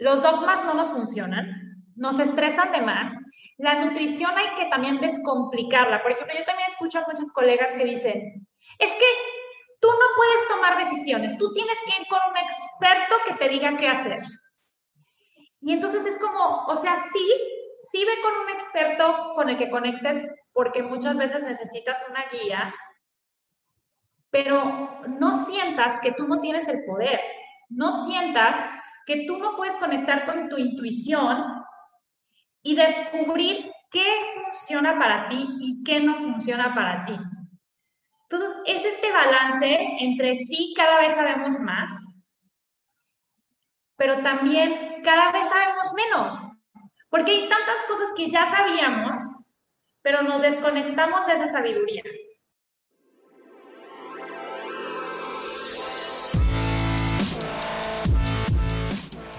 los dogmas no nos funcionan, nos estresan de más. La nutrición hay que también descomplicarla. Por ejemplo, yo también escucho a muchos colegas que dicen, es que tú no puedes tomar decisiones, tú tienes que ir con un experto que te diga qué hacer. Y entonces es como, o sea, sí, sí ve con un experto con el que conectes porque muchas veces necesitas una guía, pero no sientas que tú no tienes el poder, no sientas que tú no puedes conectar con tu intuición y descubrir qué funciona para ti y qué no funciona para ti. Entonces, es este balance entre sí, cada vez sabemos más, pero también cada vez sabemos menos, porque hay tantas cosas que ya sabíamos, pero nos desconectamos de esa sabiduría.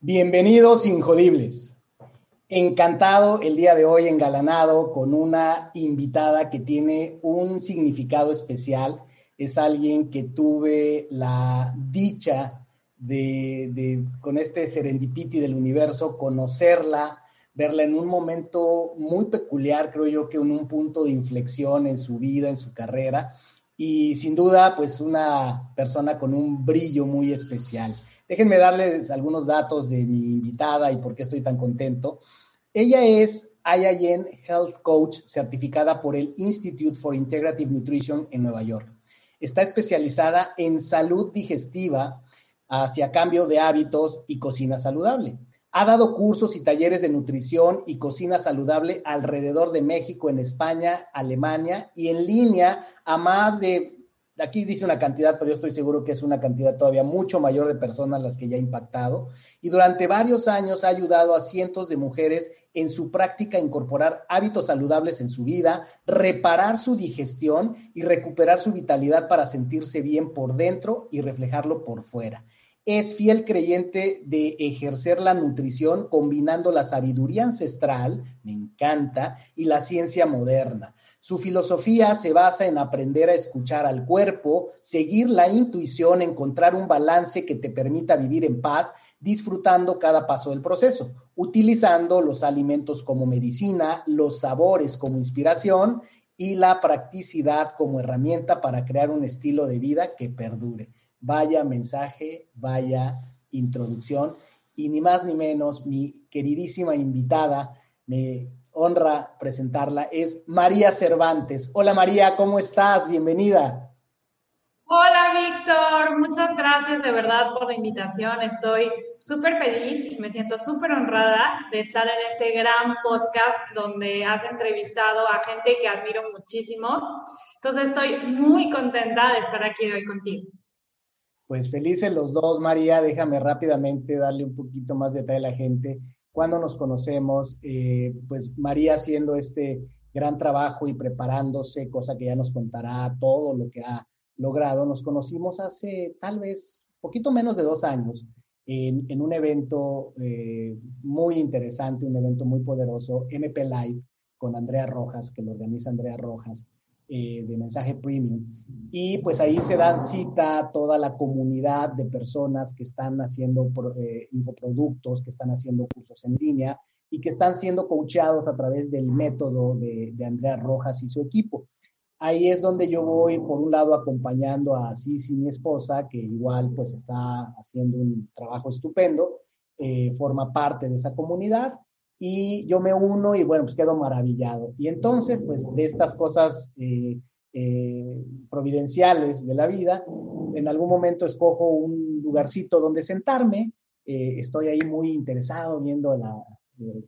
Bienvenidos Injodibles. Encantado el día de hoy, engalanado con una invitada que tiene un significado especial. Es alguien que tuve la dicha de, con este serendipity del universo, conocerla, verla en un momento muy peculiar, creo yo que en un punto de inflexión en su vida, en su carrera, y sin duda, pues una persona con un brillo muy especial. Déjenme darles algunos datos de mi invitada y por qué estoy tan contento. Ella es IIN Health Coach certificada por el Institute for Integrative Nutrition en Nueva York. Está especializada en salud digestiva hacia cambio de hábitos y cocina saludable. Ha dado cursos y talleres de nutrición y cocina saludable alrededor de México, en España, Alemania y en línea a más de Aquí dice una cantidad, pero yo estoy seguro que es una cantidad todavía mucho mayor de personas las que ya ha impactado. Y durante varios años ha ayudado a cientos de mujeres en su práctica a incorporar hábitos saludables en su vida, reparar su digestión y recuperar su vitalidad para sentirse bien por dentro y reflejarlo por fuera es fiel creyente de ejercer la nutrición combinando la sabiduría ancestral, me encanta, y la ciencia moderna. Su filosofía se basa en aprender a escuchar al cuerpo, seguir la intuición, encontrar un balance que te permita vivir en paz, disfrutando cada paso del proceso, utilizando los alimentos como medicina, los sabores como inspiración y la practicidad como herramienta para crear un estilo de vida que perdure. Vaya mensaje, vaya introducción. Y ni más ni menos, mi queridísima invitada, me honra presentarla, es María Cervantes. Hola María, ¿cómo estás? Bienvenida. Hola Víctor, muchas gracias de verdad por la invitación. Estoy súper feliz y me siento súper honrada de estar en este gran podcast donde has entrevistado a gente que admiro muchísimo. Entonces estoy muy contenta de estar aquí hoy contigo. Pues felices los dos, María. Déjame rápidamente darle un poquito más de detalle a la gente. Cuando nos conocemos, eh, pues María haciendo este gran trabajo y preparándose, cosa que ya nos contará todo lo que ha logrado. Nos conocimos hace tal vez poquito menos de dos años en, un evento eh, muy interesante, un evento muy poderoso, MP Live, con Andrea Rojas, que lo organiza Andrea Rojas. Eh, de mensaje premium. Y pues ahí se dan cita toda la comunidad de personas que están haciendo eh, infoproductos, que están haciendo cursos en línea y que están siendo coachados a través del método de, de Andrea Rojas y su equipo. Ahí es donde yo voy, por un lado, acompañando a Cici, mi esposa, que igual pues está haciendo un trabajo estupendo, eh, forma parte de esa comunidad y yo me uno y bueno, pues quedo maravillado. Y entonces, pues de estas cosas eh, eh, providenciales de la vida, en algún momento escojo un lugarcito donde sentarme, eh, estoy ahí muy interesado viendo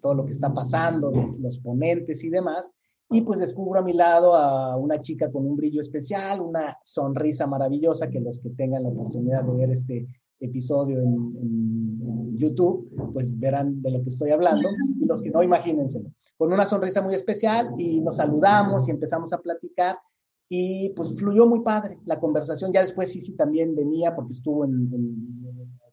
todo lo que está pasando, los, ponentes y demás, y pues descubro a mi lado a una chica con un brillo especial, una sonrisa maravillosa, que los que tengan la oportunidad de ver este episodio en, YouTube, pues verán de lo que estoy hablando. Y los que no, imagínense, con una sonrisa muy especial y nos saludamos y empezamos a platicar. Y pues fluyó muy padre la conversación. Ya después sí también venía porque estuvo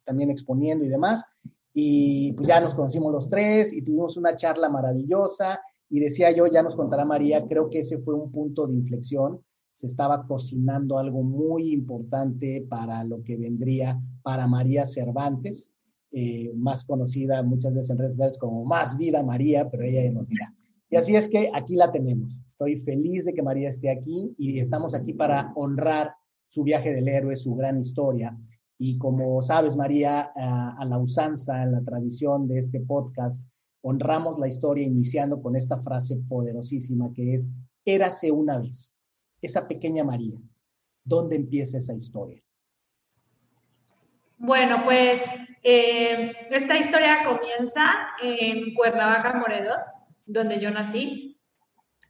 también exponiendo y demás. Y pues ya nos conocimos los tres y tuvimos una charla maravillosa. Y decía yo, ya nos contará María, creo que ese fue un punto de inflexión se estaba cocinando algo muy importante para lo que vendría para María Cervantes, eh, más conocida muchas veces en redes sociales como Más Vida María, pero ella nos dirá. Y así es que aquí la tenemos. Estoy feliz de que María esté aquí y estamos aquí para honrar su viaje del héroe, su gran historia. Y como sabes, María, a, a la usanza, en la tradición de este podcast, honramos la historia iniciando con esta frase poderosísima que es, érase una vez esa pequeña María? ¿Dónde empieza esa historia? Bueno, pues eh, esta historia comienza en Cuernavaca, Morelos, donde yo nací.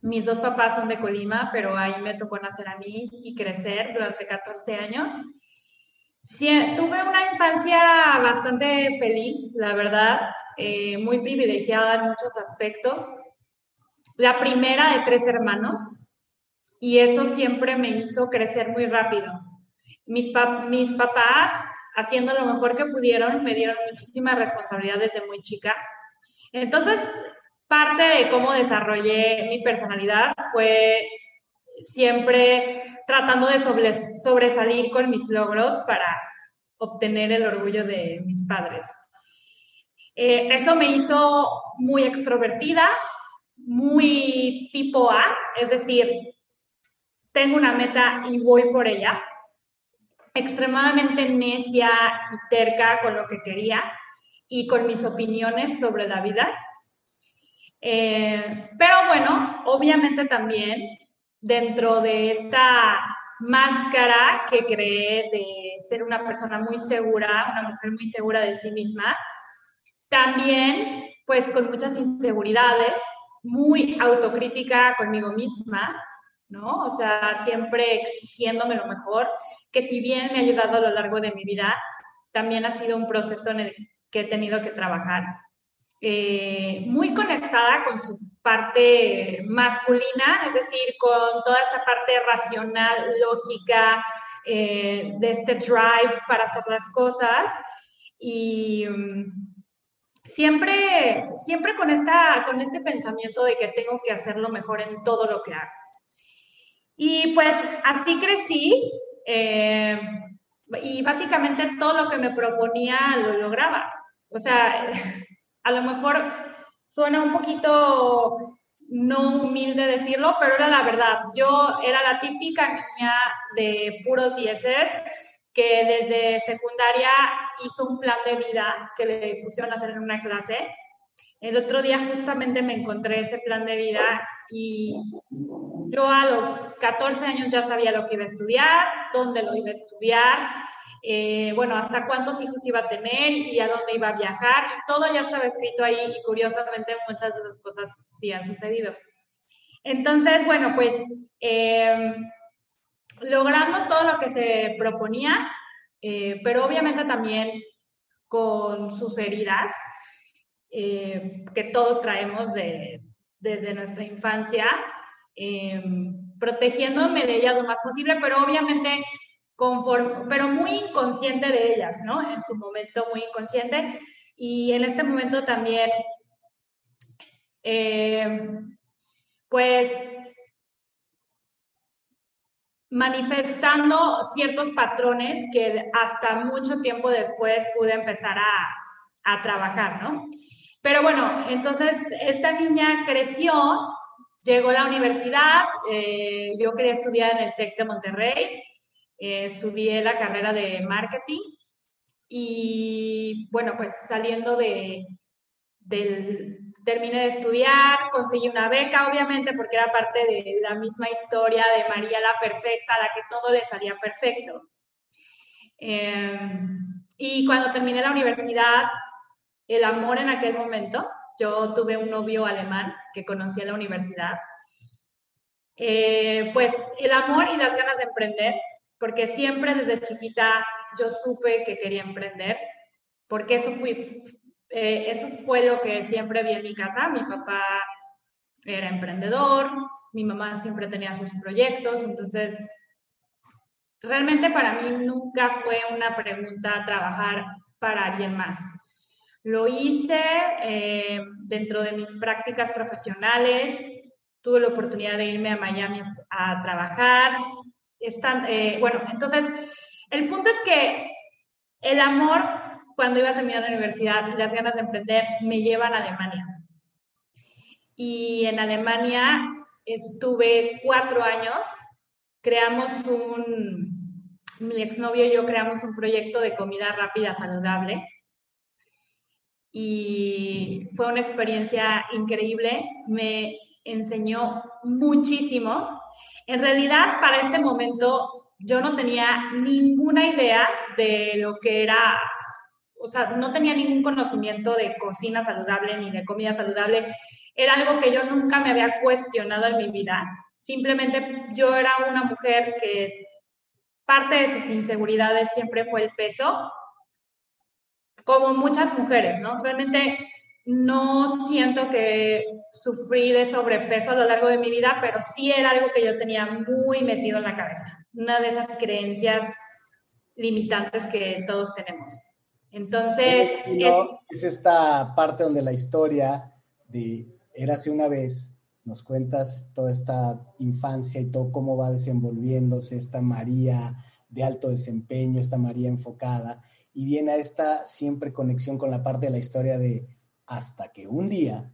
Mis dos papás son de Colima, pero ahí me tocó nacer a mí y crecer durante 14 años. tuve una infancia bastante feliz, la verdad, eh, muy privilegiada en muchos aspectos. La primera de tres hermanos, y eso siempre me hizo crecer muy rápido. Mis, mis papás, haciendo lo mejor que pudieron, me dieron muchísima responsabilidad desde muy chica. Entonces, parte de cómo desarrollé mi personalidad fue siempre tratando de sobresalir con mis logros para obtener el orgullo de mis padres. Eh, eso me hizo muy extrovertida, muy tipo A, es decir, tengo una meta y voy por ella, extremadamente necia y terca con lo que quería y con mis opiniones sobre la vida. Eh, pero bueno, obviamente también dentro de esta máscara que creé de ser una persona muy segura, una mujer muy segura de sí misma, también pues con muchas inseguridades, muy autocrítica conmigo misma, ¿no? O sea, siempre exigiéndome lo mejor, que si bien me ha ayudado a lo largo de mi vida, también ha sido un proceso en el que he tenido que trabajar. Eh, muy conectada con su parte masculina, es decir, con toda esta parte racional, lógica, eh, de este drive para hacer las cosas. Y mm, siempre, siempre con, esta, con este pensamiento de que tengo que hacerlo mejor en todo lo que hago. Y pues así crecí eh, y básicamente todo lo que me proponía lo lograba. O sea, a lo mejor suena un poquito no humilde decirlo, pero era la verdad. Yo era la típica niña de puros dieces que desde secundaria hizo un plan de vida que le pusieron a hacer en una clase. El otro día justamente me encontré ese plan de vida y yo a los 14 años ya sabía lo que iba a estudiar, dónde lo iba a estudiar, eh, bueno, hasta cuántos hijos iba a tener y a dónde iba a viajar. Todo ya estaba escrito ahí y curiosamente muchas de esas cosas sí han sucedido. Entonces, bueno, pues em, logrando todo lo que se proponía, eh, pero obviamente también con sus heridas eh, que todos traemos de, desde nuestra infancia, em, protegiéndome de ellas lo más posible, pero obviamente conforme, pero muy inconsciente de ellas, ¿no? En su momento muy inconsciente y en este momento también, em, pues manifestando ciertos patrones que hasta mucho tiempo después pude empezar a, a trabajar, ¿no? Pero bueno, entonces esta niña creció, llegó a la universidad, eh, yo quería estudiar en el TEC de Monterrey, eh, estudié la carrera de marketing y bueno, pues saliendo de, del, terminé de estudiar, conseguí una beca, obviamente, porque era parte de la misma historia de María la Perfecta, a la que todo le salía perfecto. Eh, y cuando terminé la universidad, el amor en aquel momento. Yo tuve un novio alemán que conocí en la universidad. Eh, pues el amor y las ganas de emprender, porque siempre desde chiquita yo supe que quería emprender, porque eso, fui, eh, eso fue lo que siempre vi en mi casa. Mi papá era emprendedor, mi mamá siempre tenía sus proyectos, entonces realmente para mí nunca fue una pregunta trabajar para alguien más. Lo hice eh, dentro de mis prácticas profesionales, tuve la oportunidad de irme a Miami a trabajar. Están, eh, bueno, entonces, el punto es que el amor, cuando iba a la universidad y las ganas de emprender, me llevan a Alemania. Y en Alemania estuve cuatro años, creamos un, mi exnovio y yo creamos un proyecto de comida rápida saludable y fue una experiencia increíble, me enseñó muchísimo. En realidad, para este momento, yo no tenía ninguna idea de lo que era, o sea, no tenía ningún conocimiento de cocina saludable ni de comida saludable. Era algo que yo nunca me había cuestionado en mi vida. Simplemente yo era una mujer que parte de sus inseguridades siempre fue el peso como muchas mujeres, ¿no? Realmente no siento que sufrí de sobrepeso a lo largo de mi vida, pero sí era algo que yo tenía muy metido en la cabeza, una de esas creencias limitantes que todos tenemos. Entonces... Es, esta parte donde la historia de Érase una vez, nos cuentas toda esta infancia y todo cómo va desenvolviéndose esta María de alto desempeño, esta María enfocada, y viene a esta siempre conexión con la parte de la historia de hasta que un día,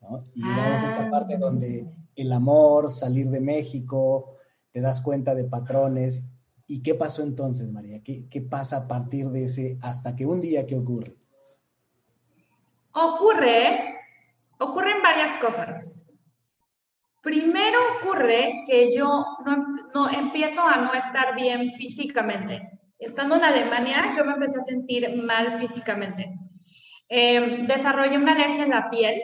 ¿no? y llegamos a esta parte ah. donde el amor, salir de México, te das cuenta de patrones. ¿Y qué pasó entonces, María? ¿Qué, qué pasa a partir de ese hasta que un día qué ocurre? Ocurre, ocurren varias cosas. Primero ocurre que yo no, no empiezo a no estar bien físicamente estando en Alemania, yo me empecé a sentir mal físicamente. Em, desarrollé una alergia en la piel,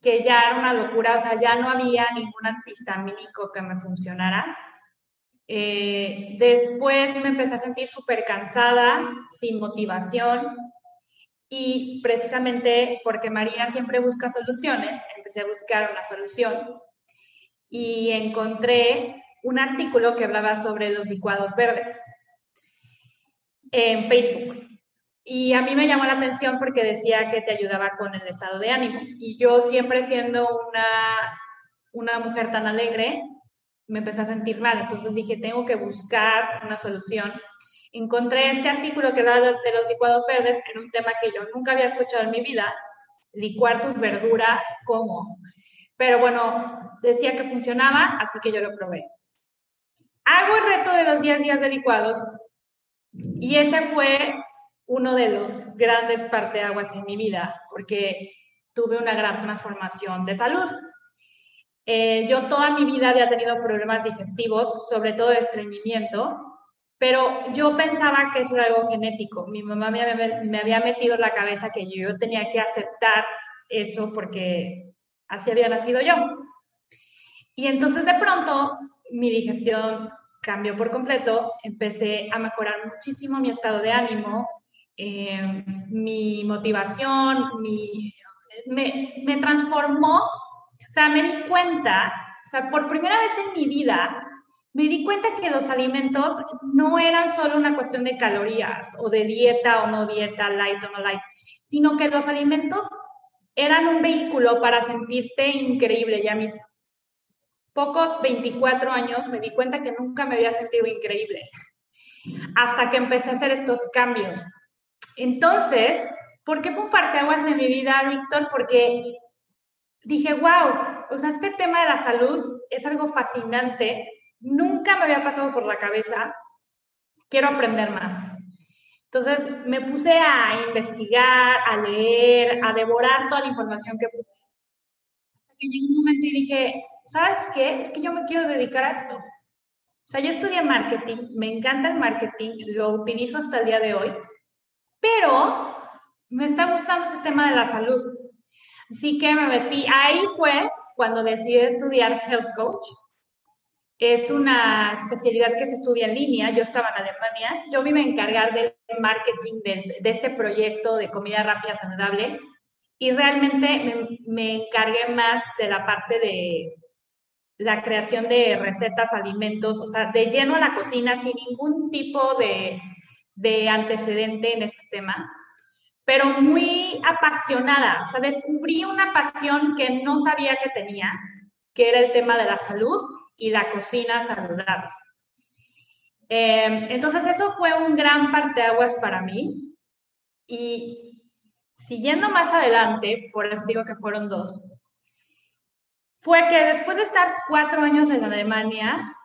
que ya era una locura, o sea, ya no había ningún antihistamínico que me funcionara. Eh, después me empecé a sentir súper cansada, sin motivación, y precisamente porque María siempre busca soluciones, empecé a buscar una solución y encontré un artículo que hablaba sobre los licuados verdes en Facebook. Y a mí me llamó la atención porque decía que te ayudaba con el estado de ánimo. Y yo siempre siendo una, una mujer tan alegre, me empecé a sentir mal. Entonces dije, tengo que buscar una solución. Encontré este artículo que habla de los licuados verdes en un tema que yo nunca había escuchado en mi vida, licuar tus verduras, ¿cómo? Pero bueno, decía que funcionaba, así que yo lo probé. Hago el reto de los 10 días de licuados y ese fue uno de los grandes parteaguas en mi vida, porque tuve una gran transformación de salud. Eh, yo toda mi vida había tenido problemas digestivos, sobre todo de estreñimiento, pero yo pensaba que eso era algo genético. Mi mamá me me había metido en la cabeza que yo tenía que aceptar eso porque así había nacido yo. Y entonces de pronto mi digestión cambió por completo, empecé a mejorar muchísimo mi estado de ánimo, eh, mi motivación, me, me, transformó, o sea, me di cuenta, o sea, por primera vez en mi vida, me di cuenta que los alimentos no eran solo una cuestión de calorías o de dieta o no dieta, light o no light, sino que los alimentos eran un vehículo para sentirte increíble ya mismo pocos 24 años me di cuenta que nunca me había sentido increíble hasta que empecé a hacer estos cambios. Entonces, ¿por qué fue un parteaguas en mi vida, Víctor? Porque dije, wow, o sea, este tema de la salud es algo fascinante, nunca me había pasado por la cabeza, quiero aprender más. Entonces me puse a investigar, a leer, a devorar toda la información que pude. Hasta que llegó un momento y dije, ¿sabes qué? Es que yo me quiero dedicar a esto. O sea, yo estudié marketing, me encanta el marketing, lo utilizo hasta el día de hoy, pero me está gustando este tema de la salud. Así que me metí, ahí fue cuando decidí estudiar Health Coach. es una especialidad que se estudia en línea. Yo estaba en Alemania. Yo me iba a encargar del marketing de, de este proyecto de comida rápida saludable y realmente me, me, encargué más de la parte de la creación de recetas, alimentos, o sea, de lleno a la cocina sin ningún tipo de, de antecedente en este tema, pero muy apasionada. O sea, descubrí una pasión que no sabía que tenía, que era el tema de la salud y la cocina saludable. Eh, entonces, eso fue un gran parteaguas para mí. Y siguiendo más adelante, por eso digo que fueron dos, fue que después de estar cuatro años en Alemania,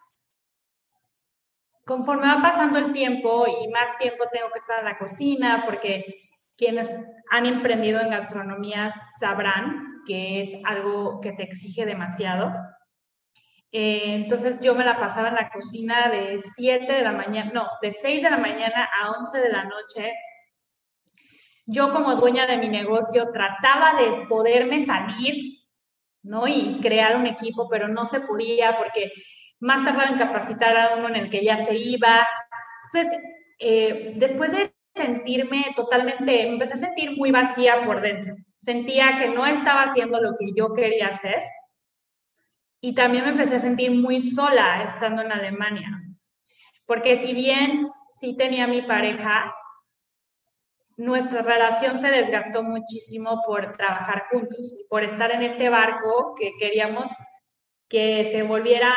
conforme va pasando el tiempo y más tiempo tengo que estar en la cocina, porque quienes han emprendido en gastronomía sabrán que es algo que te exige demasiado. Eh, entonces yo me la pasaba en la cocina de 7 de la mañana, no, de 6 de la mañana a 11 de la noche. Yo como dueña de mi negocio trataba de poderme salir, ¿no? Y crear un equipo, pero no se podía porque más tardaba en capacitar a uno en el que ya se iba. Entonces, eh, después de sentirme totalmente, me empecé a sentir muy vacía por dentro. Sentía que no estaba haciendo lo que yo quería hacer y también me empecé a sentir muy sola estando en Alemania, porque si bien sí tenía mi pareja, nuestra relación se desgastó muchísimo por trabajar juntos, por estar en este barco que queríamos que se volviera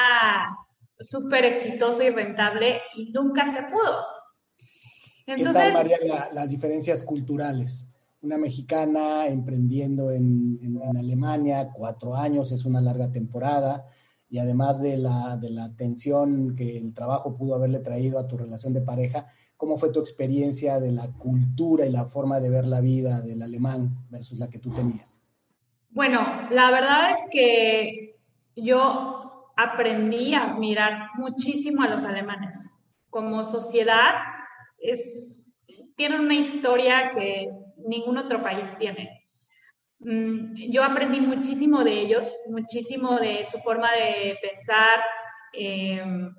súper exitoso y rentable y nunca se pudo. Entonces, ¿Qué tal, María, las diferencias culturales? una mexicana emprendiendo en, Alemania, cuatro años, es una larga temporada, y además de la, de la tensión que el trabajo pudo haberle traído a tu relación de pareja, ¿cómo fue tu experiencia de la cultura y la forma de ver la vida del alemán versus la que tú tenías? Bueno, la verdad es que yo aprendí a admirar muchísimo a los alemanes. Como sociedad, es, tienen una historia que ningún otro país tiene. Mm, yo aprendí muchísimo de ellos, muchísimo de su forma de pensar em,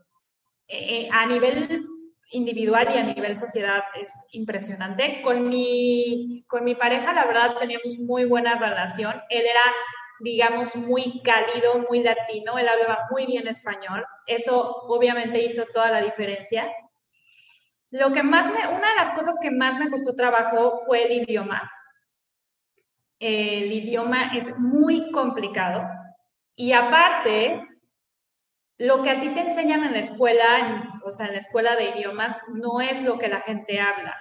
eh, a nivel individual y a nivel sociedad es impresionante. Con mi, con mi pareja, la verdad, teníamos muy buena relación. Él era, digamos, muy cálido, muy latino, él hablaba muy bien español. Eso obviamente hizo toda la diferencia. Lo que más una de las cosas que más me costó trabajo fue el idioma. El idioma es muy complicado y aparte, lo que a ti te enseñan en la escuela, o sea, en la escuela de idiomas, no es lo que la gente habla.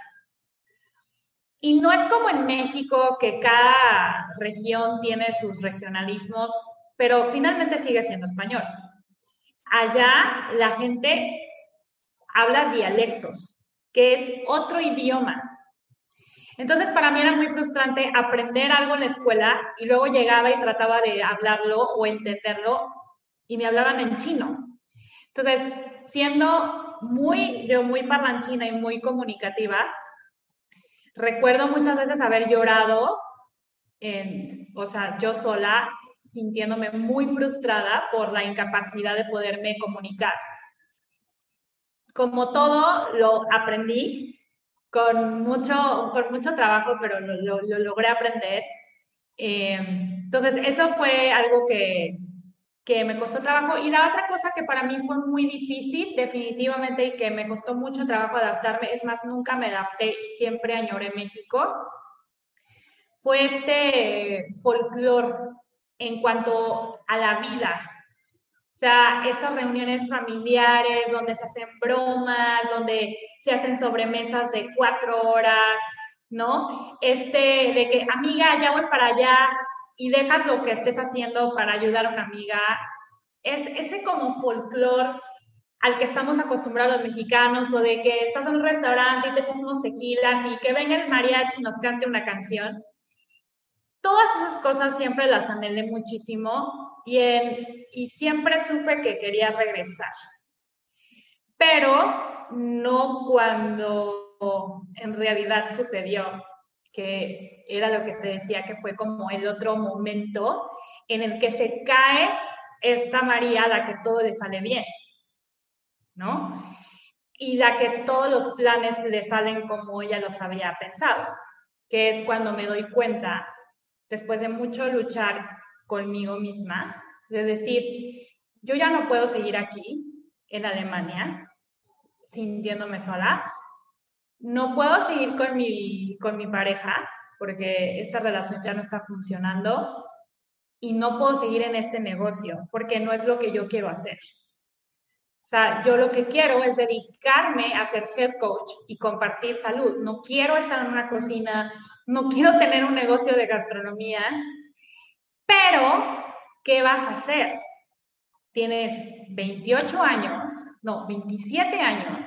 Y no es como en México que cada región tiene sus regionalismos, pero finalmente sigue siendo español. Allá la gente habla dialectos que es otro idioma. Entonces, para mí era muy frustrante aprender algo en la escuela y luego llegaba y trataba de hablarlo o entenderlo y me hablaban en chino. Entonces, siendo muy, yo muy parlanchina y muy comunicativa, recuerdo muchas veces haber llorado, en, o sea, yo sola, sintiéndome muy frustrada por la incapacidad de poderme comunicar como todo, lo aprendí con mucho, con mucho trabajo, pero lo, logré aprender. Eh, entonces, eso fue algo que, que me costó trabajo. Y la otra cosa que para mí fue muy difícil, definitivamente, y que me costó mucho trabajo adaptarme, es más, nunca me adapté y siempre añoré México, fue este folclore en cuanto a la vida, o sea, estas reuniones familiares donde se hacen bromas, donde se hacen sobremesas de cuatro horas, ¿no? Este, de que, amiga, ya voy para allá y dejas lo que estés haciendo para ayudar a una amiga. Es ese como folclore al que estamos acostumbrados los mexicanos, o de que estás en un restaurante y te echas unos tequilas y que venga el mariachi y nos cante una canción. Todas esas cosas siempre las anhelé muchísimo y, y siempre supe que quería regresar. Pero no cuando en realidad sucedió, que era lo que te decía, que fue como el otro momento en el que se cae esta María la que todo le sale bien. ¿no? Y la que todos los planes le salen como ella los había pensado, que es cuando me doy cuenta, después de mucho luchar conmigo misma, de decir, yo ya no puedo seguir aquí, en Alemania, sintiéndome sola, no puedo seguir con mi, con mi pareja, porque esta relación ya no está funcionando, y no puedo seguir en este negocio porque no es lo que yo quiero hacer. O sea, yo lo que quiero es dedicarme a ser head coach y compartir salud. No quiero estar en una cocina, no quiero tener un negocio de gastronomía, pero ¿qué vas a hacer? Tienes 28 años, no, 27 años.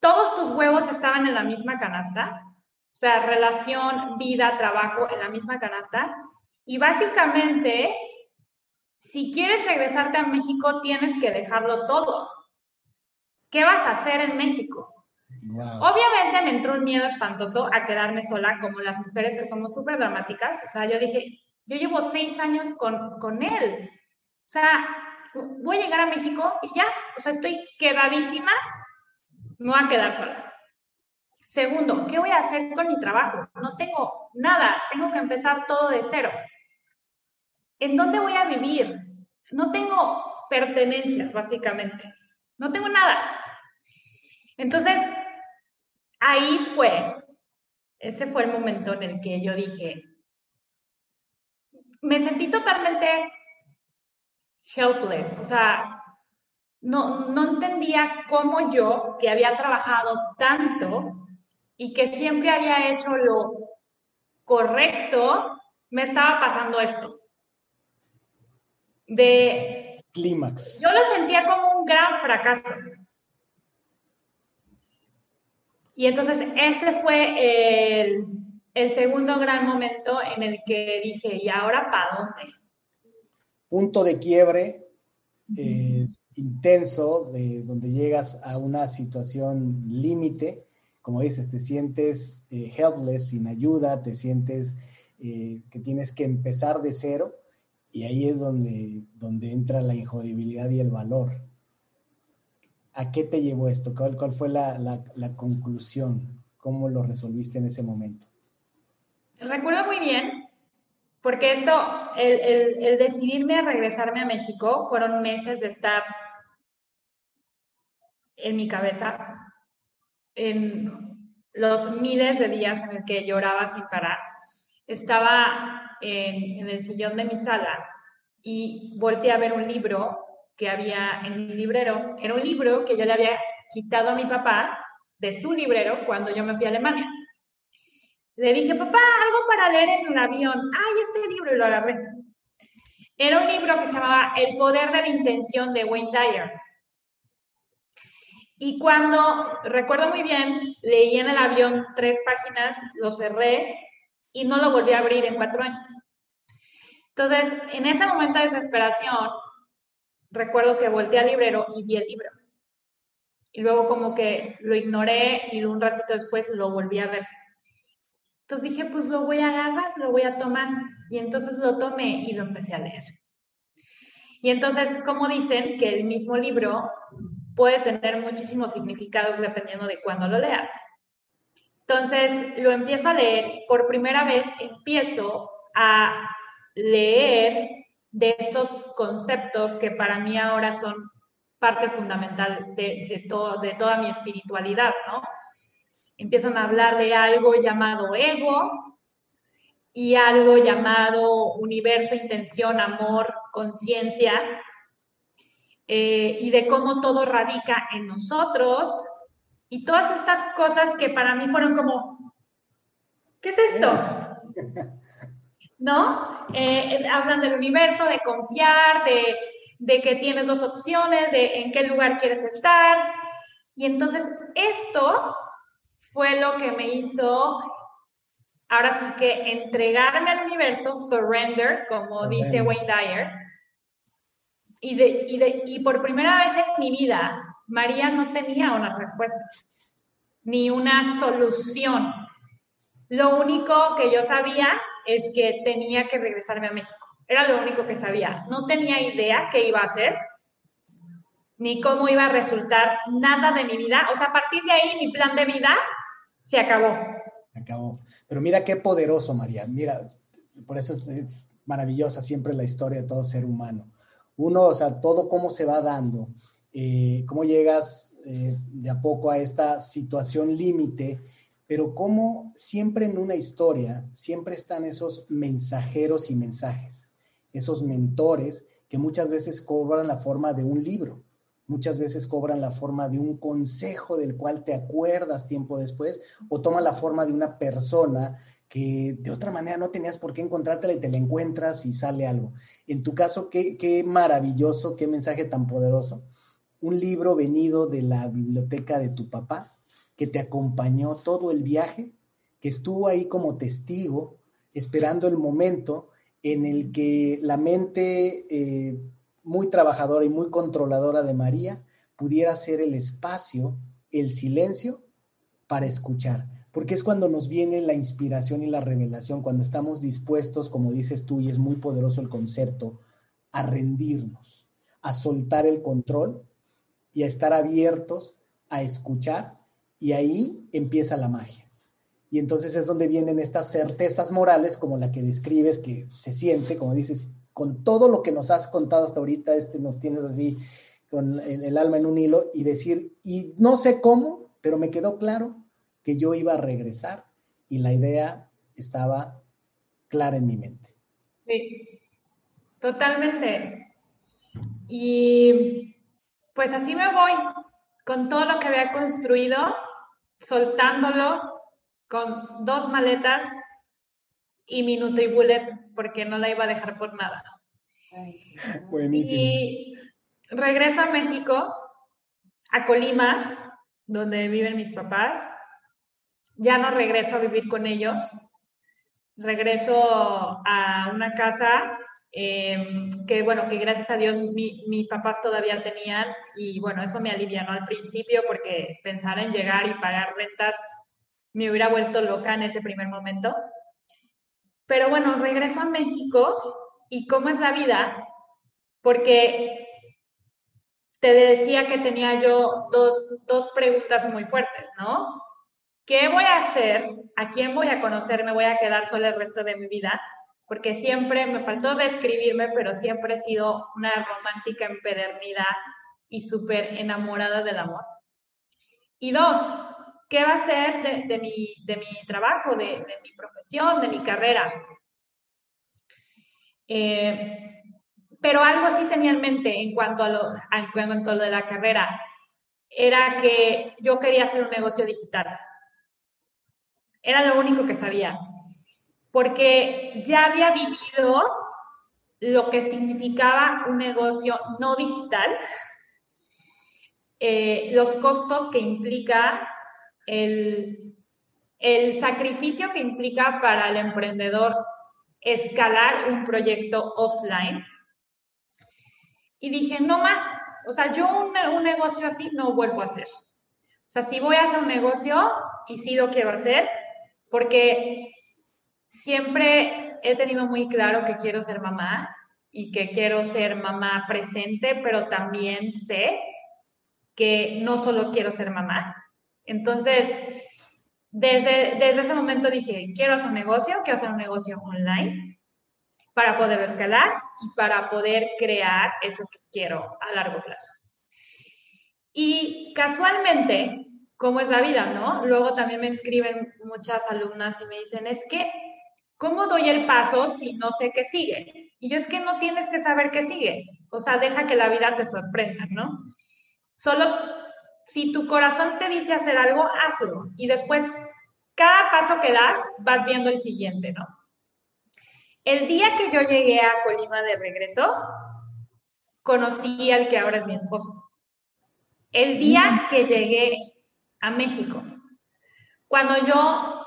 Todos tus huevos estaban en la misma canasta. O sea, relación, vida, trabajo en la misma canasta. Y básicamente, si quieres regresarte a México, tienes que dejarlo todo. ¿Qué vas a hacer en México? Obviamente me entró un miedo espantoso a quedarme sola, como las mujeres que somos súper dramáticas. O sea, yo dije, yo llevo seis años con, con él. O sea, voy a llegar a México y ya, o sea, estoy quedadísima, me voy a quedar sola. Segundo, ¿qué voy a hacer con mi trabajo? No tengo nada, tengo que empezar todo de cero. ¿En dónde voy a vivir? No tengo pertenencias, básicamente. No tengo nada. Entonces, ahí fue, ese fue el momento en el que yo dije, me sentí totalmente helpless, o sea, no, no entendía cómo yo, que había trabajado tanto, y que siempre había hecho lo correcto, me estaba pasando esto. De clímax. Yo lo sentía como un gran fracaso. Y entonces ese fue el, el segundo gran momento en el que dije, ¿y ahora para dónde? Punto de quiebre eh, intenso, de donde llegas a una situación límite como dices, te sientes eh, helpless, sin ayuda, te sientes eh, que tienes que empezar de cero y ahí es donde, donde entra la injodibilidad y el valor. ¿A qué te llevó esto? ¿Cuál, cuál fue la, la, conclusión? ¿Cómo lo resolviste en ese momento? Recuerdo muy bien, porque esto, el, el decidirme a regresarme a México, fueron meses de estar en mi cabeza en los miles de días en el que lloraba sin parar. Estaba en, el sillón de mi sala y volteé a ver un libro que había en mi librero. Era un libro que yo le había quitado a mi papá de su librero cuando yo me fui a Alemania. Le dije, papá, algo para leer en un avión. Ay, este libro, y lo agarré. Era un libro que se llamaba El poder de la intención de Wayne Dyer. Y cuando, recuerdo muy bien, leí en el avión tres páginas, lo cerré y no lo volví a abrir en cuatro años. Entonces, en ese momento de desesperación, recuerdo que volteé al librero y vi el libro. Y luego como que lo ignoré y un ratito después lo volví a ver. Entonces dije, pues lo voy a agarrar, lo voy a tomar. Y entonces lo tomé y lo empecé a leer. Y entonces, como dicen, que el mismo libro puede tener muchísimos significados dependiendo de cuándo lo leas. Entonces, lo empiezo a leer y por primera vez empiezo a leer de estos conceptos que para mí ahora son parte fundamental de, todo, de toda mi espiritualidad, ¿no? Empiezan a hablar de algo llamado ego y algo llamado universo, intención, amor, conciencia, eh, y de cómo todo radica en nosotros y todas estas cosas que para mí fueron como, ¿qué es esto? ¿No? Eh, hablan del universo, de confiar, de, de que tienes dos opciones, de en qué lugar quieres estar. Y entonces esto fue lo que me hizo ahora sí que entregarme al universo, surrender, como dice Wayne Dyer, y, de, y, de, y por primera vez en mi vida, María no tenía una respuesta, ni una solución. Lo único que yo sabía es que tenía que regresarme a México. Era lo único que sabía. No tenía idea qué iba a hacer, ni cómo iba a resultar nada de mi vida. O sea, a partir de ahí mi plan de vida se acabó. Acabó. Pero mira qué poderoso, María. Mira, por eso es, maravillosa siempre la historia de todo ser humano. Uno, o sea, todo cómo se va dando, eh, cómo llegas eh, de a poco a esta situación límite, pero cómo siempre en una historia, siempre están esos mensajeros y mensajes, esos mentores que muchas veces cobran la forma de un libro, muchas veces cobran la forma de un consejo del cual te acuerdas tiempo después o toman la forma de una persona que de otra manera no tenías por qué encontrártela y te la encuentras y sale algo. En tu caso, qué, qué maravilloso, qué mensaje tan poderoso. Un libro venido de la biblioteca de tu papá, que te acompañó todo el viaje, que estuvo ahí como testigo, esperando el momento en el que la mente eh, muy trabajadora y muy controladora de María pudiera ser el espacio, el silencio para escuchar. Porque es cuando nos viene la inspiración y la revelación, cuando estamos dispuestos, como dices tú, y es muy poderoso el concepto, a rendirnos, a soltar el control y a estar abiertos a escuchar, y ahí empieza la magia. Y entonces es donde vienen estas certezas morales como la que describes, que se siente, como dices, con todo lo que nos has contado hasta ahorita, este, nos tienes así con el, alma en un hilo y decir, y no sé cómo, pero me quedó claro que yo iba a regresar y la idea estaba clara en mi mente. Sí, totalmente. Y pues así me voy, con todo lo que había construido, soltándolo con dos maletas y mi Bullet porque no la iba a dejar por nada. Buenísimo. Y regreso a México, a Colima, donde viven mis papás. Ya no regreso a vivir con ellos. Regreso a una casa em, que, bueno, que gracias a Dios mis papás todavía tenían y, bueno, eso me alivianó al principio porque pensar en llegar y pagar rentas me hubiera vuelto loca en ese primer momento. Pero bueno, regreso a México y cómo es la vida, porque te decía que tenía yo dos, dos preguntas muy fuertes, ¿no? ¿Qué voy a hacer? ¿A quién voy a conocer? ¿Me voy a quedar sola el resto de mi vida? Porque siempre me faltó describirme, pero siempre he sido una romántica empedernida y súper enamorada del amor. Y dos, ¿qué va a ser de, mi, de mi, trabajo, de, mi profesión, de mi carrera? Eh, pero algo sí tenía en mente en cuanto a, lo, en cuanto a lo de la carrera, era que yo quería hacer un negocio digital. Era lo único que sabía, porque ya había vivido lo que significaba un negocio no digital, eh, los costos que implica el, el sacrificio que implica para el emprendedor escalar un proyecto offline. Y dije, no más, o sea, yo un, un, negocio así no vuelvo a hacer. O sea, si voy a hacer un negocio y sí lo quiero hacer, porque siempre he tenido muy claro que quiero ser mamá y que quiero ser mamá presente, pero también sé que no solo quiero ser mamá. Entonces, desde, desde ese momento dije, quiero hacer un negocio, quiero hacer un negocio online para poder escalar y para poder crear eso que quiero a largo plazo. Y casualmente, como es la vida, ¿no? Luego también me escriben muchas alumnas y me dicen, es que, ¿cómo doy el paso si no sé qué sigue? Y yo es que no tienes que saber qué sigue. O sea, deja que la vida te sorprenda, ¿no? Solo si tu corazón te dice hacer algo, hazlo. Y después, cada paso que das, vas viendo el siguiente, ¿no? El día que yo llegué a Colima de regreso, conocí al que ahora es mi esposo. El día que llegué a México, cuando yo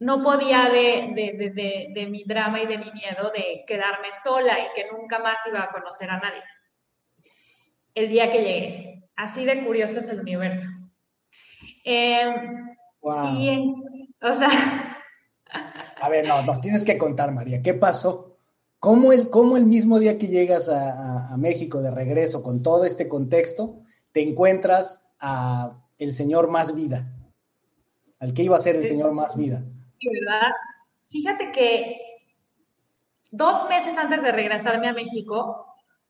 no podía de, de, mi drama y de mi miedo de quedarme sola y que nunca más iba a conocer a nadie. El día que llegué. Así de curioso es el universo. wow. Em, o sea... A ver, no, nos tienes que contar, María, ¿qué pasó? ¿Cómo el, cómo el mismo día que llegas a, México de regreso con todo este contexto, te encuentras a el señor más vida, al que iba a ser el señor más vida. Sí, ¿verdad? Fíjate que dos meses antes de regresarme a México,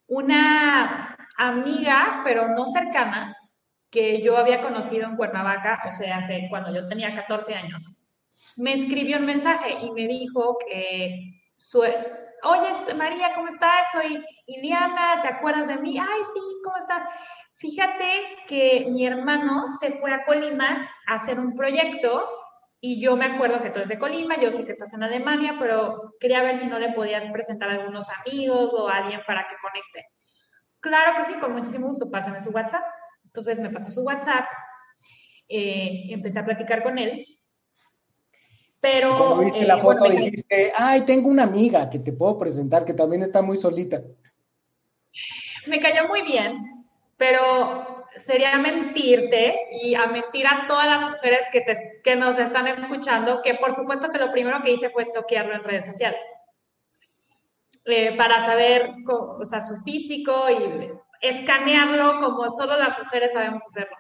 una amiga, pero no cercana, que yo había conocido en Cuernavaca, o sea, hace cuando yo tenía 14 años, me escribió un mensaje y me dijo que, su, oye, María, ¿cómo estás? Soy Iliana, ¿te acuerdas de mí? Ay, sí, ¿cómo estás? Fíjate que mi hermano se fue a Colima a hacer un proyecto y yo me acuerdo que tú eres de Colima, yo sé que estás en Alemania, pero quería ver si no le podías presentar a algunos amigos o a alguien para que conecte. Claro que sí, con muchísimo gusto, pásame su WhatsApp. Entonces me pasó su WhatsApp, eh, empecé a platicar con él. Pero. Cuando viste eh, la foto dijiste, ay, tengo una amiga que te puedo presentar que también está muy solita. Me cayó muy bien, pero sería mentirte y a mentir a todas las mujeres que, te, que nos están escuchando, que por supuesto que lo primero que hice fue estoquearlo en redes sociales. Eh, para saber o sea, su físico y escanearlo como solo las mujeres sabemos hacerlo.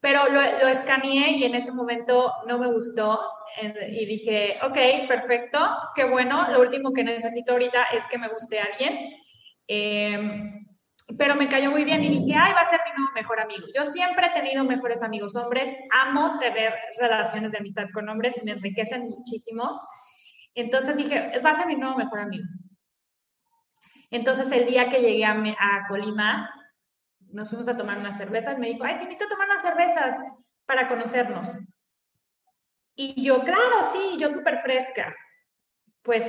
Pero lo, lo escaneé y en ese momento no me gustó y dije, ok, perfecto, qué bueno, lo último que necesito ahorita es que me guste alguien. Em, pero me cayó muy bien y dije, ay, va a ser mi nuevo mejor amigo. Yo siempre he tenido mejores amigos hombres, amo tener relaciones de amistad con hombres, me enriquecen muchísimo. Entonces dije, va a ser mi nuevo mejor amigo. Entonces el día que llegué a, a Colima, nos fuimos a tomar unas cervezas, me dijo, ay, te invito a tomar unas cervezas para conocernos. Y yo, claro, sí, yo súper fresca. Pues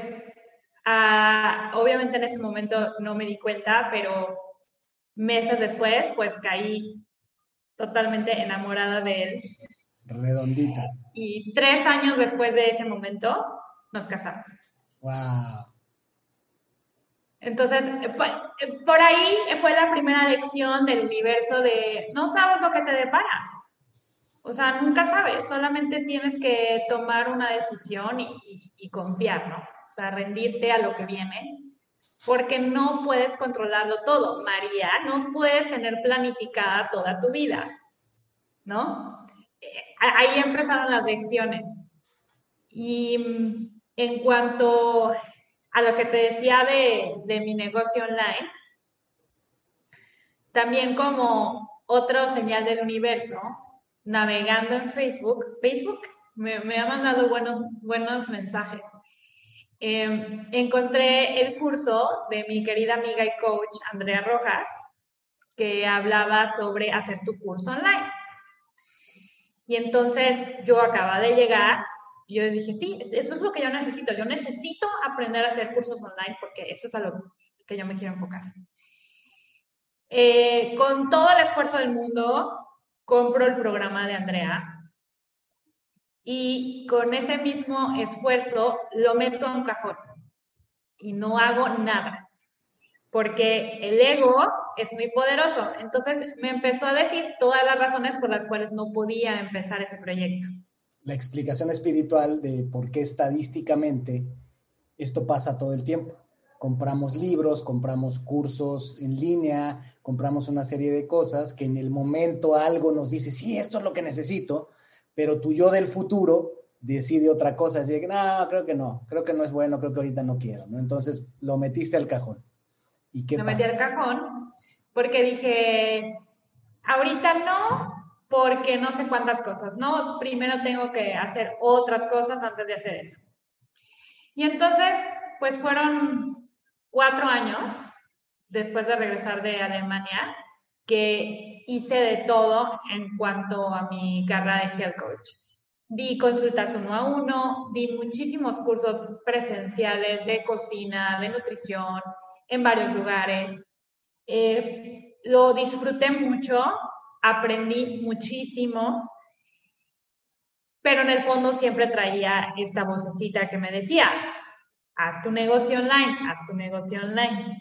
ah, obviamente en ese momento no me di cuenta, pero meses después, pues caí totalmente enamorada de él. Redondita. Y tres años después de ese momento, nos casamos. Wow. Entonces, por ahí fue la primera lección del universo de no sabes lo que te depara. O sea, nunca sabes, solamente tienes que tomar una decisión y, y, confiar, ¿no? O sea, rendirte a lo que viene, porque no puedes controlarlo todo. María, no puedes tener planificada toda tu vida, ¿no? Eh, ahí empezaron las lecciones. Y mm, en cuanto a lo que te decía de, mi negocio online, también como otro señal del universo, navegando en Facebook, Facebook me, ha mandado buenos, buenos mensajes. Em, encontré el curso de mi querida amiga y coach Andrea Rojas, que hablaba sobre hacer tu curso online. Y entonces yo acaba de llegar y yo dije, sí, eso es lo que yo necesito. Yo necesito aprender a hacer cursos online porque eso es a lo que yo me quiero enfocar. Eh, con todo el esfuerzo del mundo, compro el programa de Andrea y con ese mismo esfuerzo lo meto a un cajón y no hago nada porque el ego es muy poderoso. Entonces me empezó a decir todas las razones por las cuales no podía empezar ese proyecto la explicación espiritual de por qué estadísticamente esto pasa todo el tiempo. Compramos libros, compramos cursos en línea, compramos una serie de cosas que en el momento algo nos dice, sí, esto es lo que necesito, pero tu yo del futuro decide otra cosa, decide que no, creo que no, creo que no es bueno, creo que ahorita no quiero, ¿no? Entonces lo metiste al cajón. ¿Y qué Lo metí al cajón porque dije, ahorita no, porque no sé cuántas cosas, ¿no? Primero tengo que hacer otras cosas antes de hacer eso. Y entonces, pues fueron cuatro años después de regresar de Alemania que hice de todo en cuanto a mi carrera de health coach. Di consultas uno a uno, di muchísimos cursos presenciales de cocina, de nutrición, en varios lugares. Eh, lo disfruté mucho aprendí muchísimo, pero en el fondo siempre traía esta vocecita que me decía, haz tu negocio online, haz tu negocio online.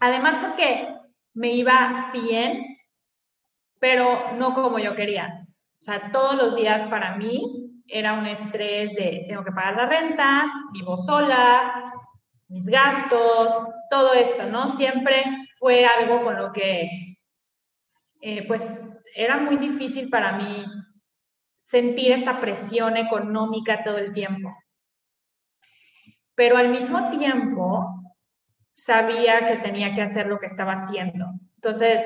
Además porque me iba bien, pero no como yo quería. O sea, todos los días para mí era un estrés de tengo que pagar la renta, vivo sola, mis gastos, todo esto, ¿no? Siempre fue algo con lo que eh, pues era muy difícil para mí sentir esta presión económica todo el tiempo. Pero al mismo tiempo sabía que tenía que hacer lo que estaba haciendo. Entonces,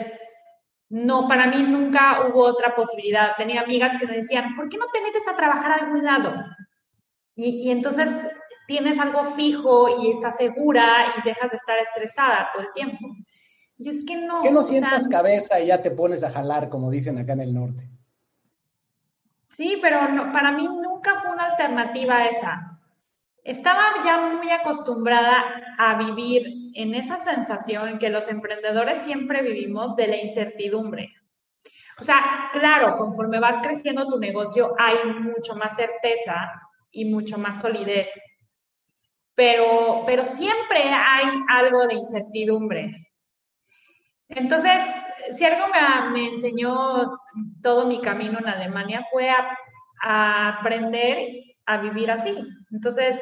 no, para mí nunca hubo otra posibilidad. Tenía amigas que me decían, ¿por qué no te metes a trabajar a algún lado? Y, y entonces tienes algo fijo y estás segura y dejas de estar estresada todo el tiempo. Y es que no. Que no sientas cabeza y ya te pones a jalar, como dicen acá en el norte. Sí, pero no, para mí nunca fue una alternativa esa. Estaba ya muy acostumbrada a vivir en esa sensación que los emprendedores siempre vivimos de la incertidumbre. O sea, claro, conforme vas creciendo tu negocio hay mucho más certeza y mucho más solidez, pero, pero siempre hay algo de incertidumbre. Entonces, si algo me, enseñó todo mi camino en Alemania fue a, aprender a vivir así. Entonces,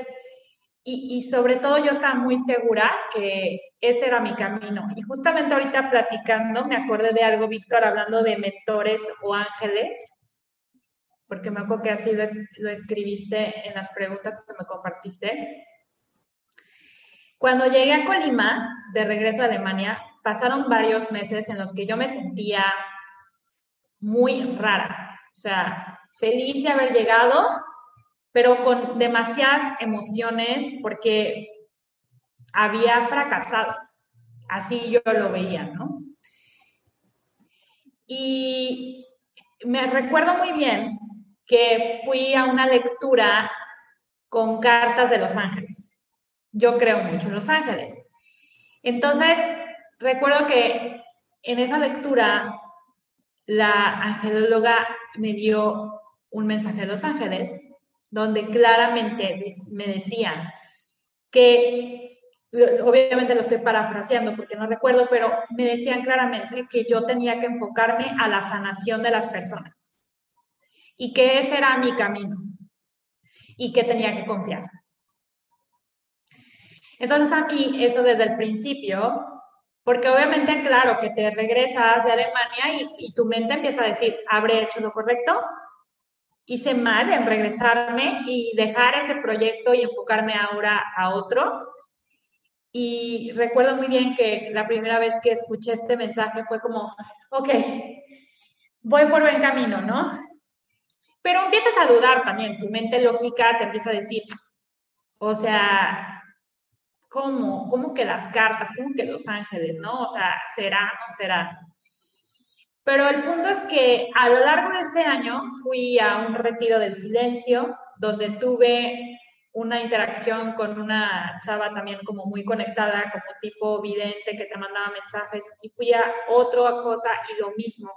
y, sobre todo yo estaba muy segura que ese era mi camino. Y justamente ahorita platicando, me acordé de algo, Víctor, hablando de mentores o ángeles, porque me acuerdo que así lo, lo escribiste en las preguntas que me compartiste. Cuando llegué a Colima, de regreso a Alemania, pasaron varios meses en los que yo me sentía muy rara, o sea, feliz de haber llegado, pero con demasiadas emociones porque había fracasado. Así yo lo veía, ¿no? Y me recuerdo muy bien que fui a una lectura con cartas de los ángeles. Yo creo mucho en los ángeles. Entonces, recuerdo que en esa lectura la angelóloga me dio un mensaje de los ángeles donde claramente me decían que, obviamente lo estoy parafraseando porque no recuerdo, pero me decían claramente que yo tenía que enfocarme a la sanación de las personas y que ese era mi camino y que tenía que confiar. Entonces a mí eso desde el principio porque obviamente, claro, que te regresas de Alemania y, tu mente empieza a decir, ¿habré hecho lo correcto? Hice mal en regresarme y dejar ese proyecto y enfocarme ahora a otro. Y recuerdo muy bien que la primera vez que escuché este mensaje fue como, ok, voy por buen camino, ¿no? Pero empiezas a dudar también, tu mente lógica te empieza a decir, o sea, ¿cómo? ¿Cómo que las cartas? ¿Cómo que los ángeles? ¿No? O sea, ¿será? ¿No será? Pero el punto es que a lo largo de ese año fui a un retiro del silencio, donde tuve una interacción con una chava también como muy conectada, como tipo vidente que te mandaba mensajes, y fui a otra cosa y lo mismo.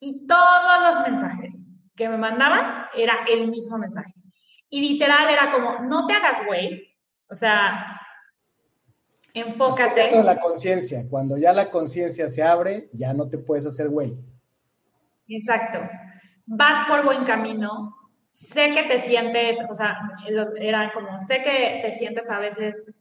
Y todos los mensajes que me mandaban era el mismo mensaje. Y literal era como, no te hagas güey, o sea, Enfócate. Es la conciencia. Cuando ya la conciencia se abre, ya no te puedes hacer güey. Exacto. Vas por buen camino. Sé que te sientes, o sea, era como, sé que te sientes a veces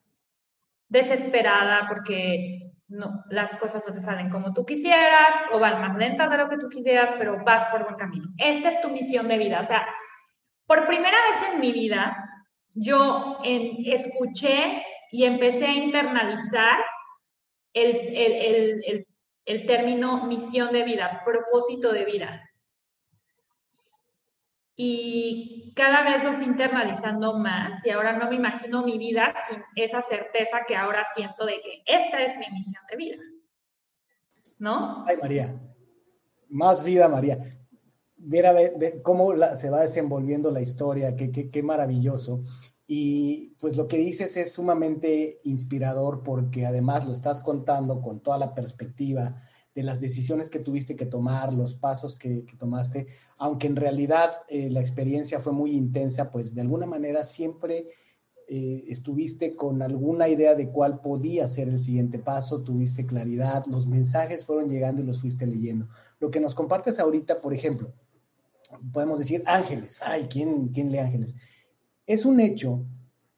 desesperada porque no, las cosas no te salen como tú quisieras o van más lentas de lo que tú quisieras, pero vas por buen camino. Esta es tu misión de vida. O sea, por primera vez en mi vida, yo escuché y empecé a internalizar el, término misión de vida, propósito de vida. Y cada vez lo fui internalizando más y ahora no me imagino mi vida sin esa certeza que ahora siento de que esta es mi misión de vida. ¿No? Ay, María. Más vida, María. Mira cómo se va desenvolviendo la historia, qué, qué, qué maravilloso. Y pues lo que dices es sumamente inspirador porque además lo estás contando con toda la perspectiva de las decisiones que tuviste que tomar, los pasos que, tomaste, aunque en realidad eh, la experiencia fue muy intensa, pues de alguna manera siempre eh, estuviste con alguna idea de cuál podía ser el siguiente paso, tuviste claridad, los mensajes fueron llegando y los fuiste leyendo. Lo que nos compartes ahorita, por ejemplo, podemos decir ángeles, ay, ¿quién, quién lee ángeles? Es un hecho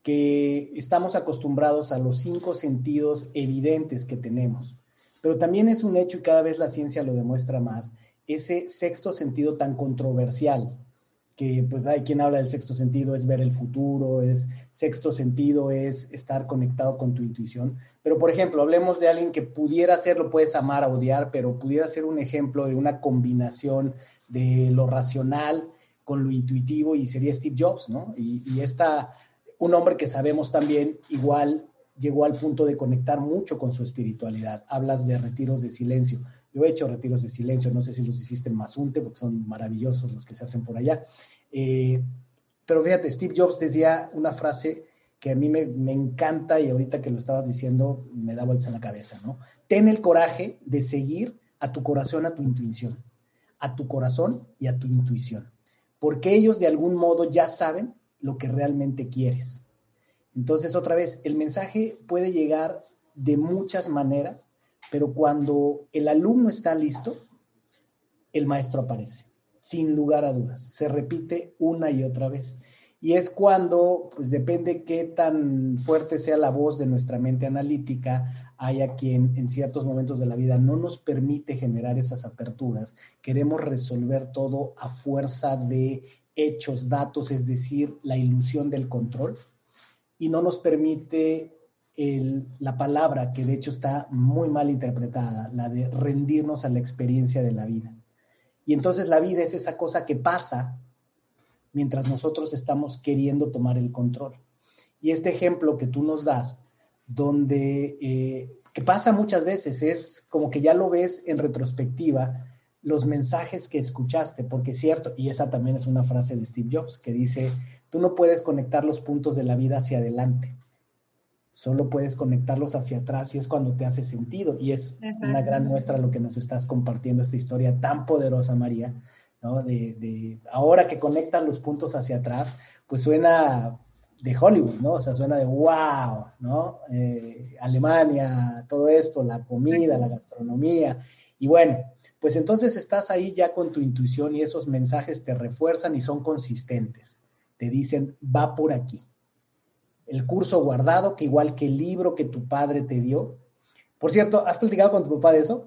que estamos acostumbrados a los cinco sentidos evidentes que tenemos. pero también es un hecho y cada vez la ciencia lo demuestra más, ese sexto sentido tan controversial, que pues hay quien habla del sexto sentido, es ver el futuro, es sexto sentido, es estar conectado con tu intuición. Pero por ejemplo, hablemos de alguien que pudiera ser, lo puedes amar, odiar, pero pudiera ser un ejemplo de una combinación de lo racional con lo intuitivo y sería Steve Jobs, ¿no? Y, y esta, un hombre que sabemos también igual llegó al punto de conectar mucho con su espiritualidad. Hablas de retiros de silencio. Yo he hecho retiros de silencio, no sé si los hiciste en Mazunte, porque son maravillosos los que se hacen por allá. Eh, pero fíjate, Steve Jobs decía una frase que a mí me, me, encanta y ahorita que lo estabas diciendo me da vueltas en la cabeza, ¿no? Ten el coraje de seguir a tu corazón, a tu intuición, a tu corazón y a tu intuición, porque ellos de algún modo ya saben lo que realmente quieres. Entonces, otra vez, el mensaje puede llegar de muchas maneras pero cuando el alumno está listo, el maestro aparece, sin lugar a dudas. Se repite una y otra vez. Y es cuando, pues depende qué tan fuerte sea la voz de nuestra mente analítica, haya quien en ciertos momentos de la vida no nos permite generar esas aperturas. Queremos resolver todo a fuerza de hechos, datos, es decir, la ilusión del control, y no nos permite la palabra que de hecho está muy mal interpretada, la de rendirnos a la experiencia de la vida. Y entonces la vida es esa cosa que pasa mientras nosotros estamos queriendo tomar el control. Y este ejemplo que tú nos das, donde, eh, que pasa muchas veces, es como que ya lo ves en retrospectiva, los mensajes que escuchaste, porque es cierto, y esa también es una frase de Steve Jobs, que dice, tú no puedes conectar los puntos de la vida hacia adelante, solo puedes conectarlos hacia atrás y es cuando te hace sentido. Y es una gran muestra lo que nos estás compartiendo, esta historia tan poderosa, María, De, ahora que conectan los puntos hacia atrás, pues suena de Hollywood, ¿no? O sea, suena de wow, ¿no? Eh, Alemania, todo esto, la comida, la gastronomía. Y bueno, pues entonces estás ahí ya con tu intuición y esos mensajes te refuerzan y son consistentes. Te dicen, va por aquí el curso guardado, que igual que el libro que tu padre te dio. Por cierto, ¿has platicado con tu papá de eso?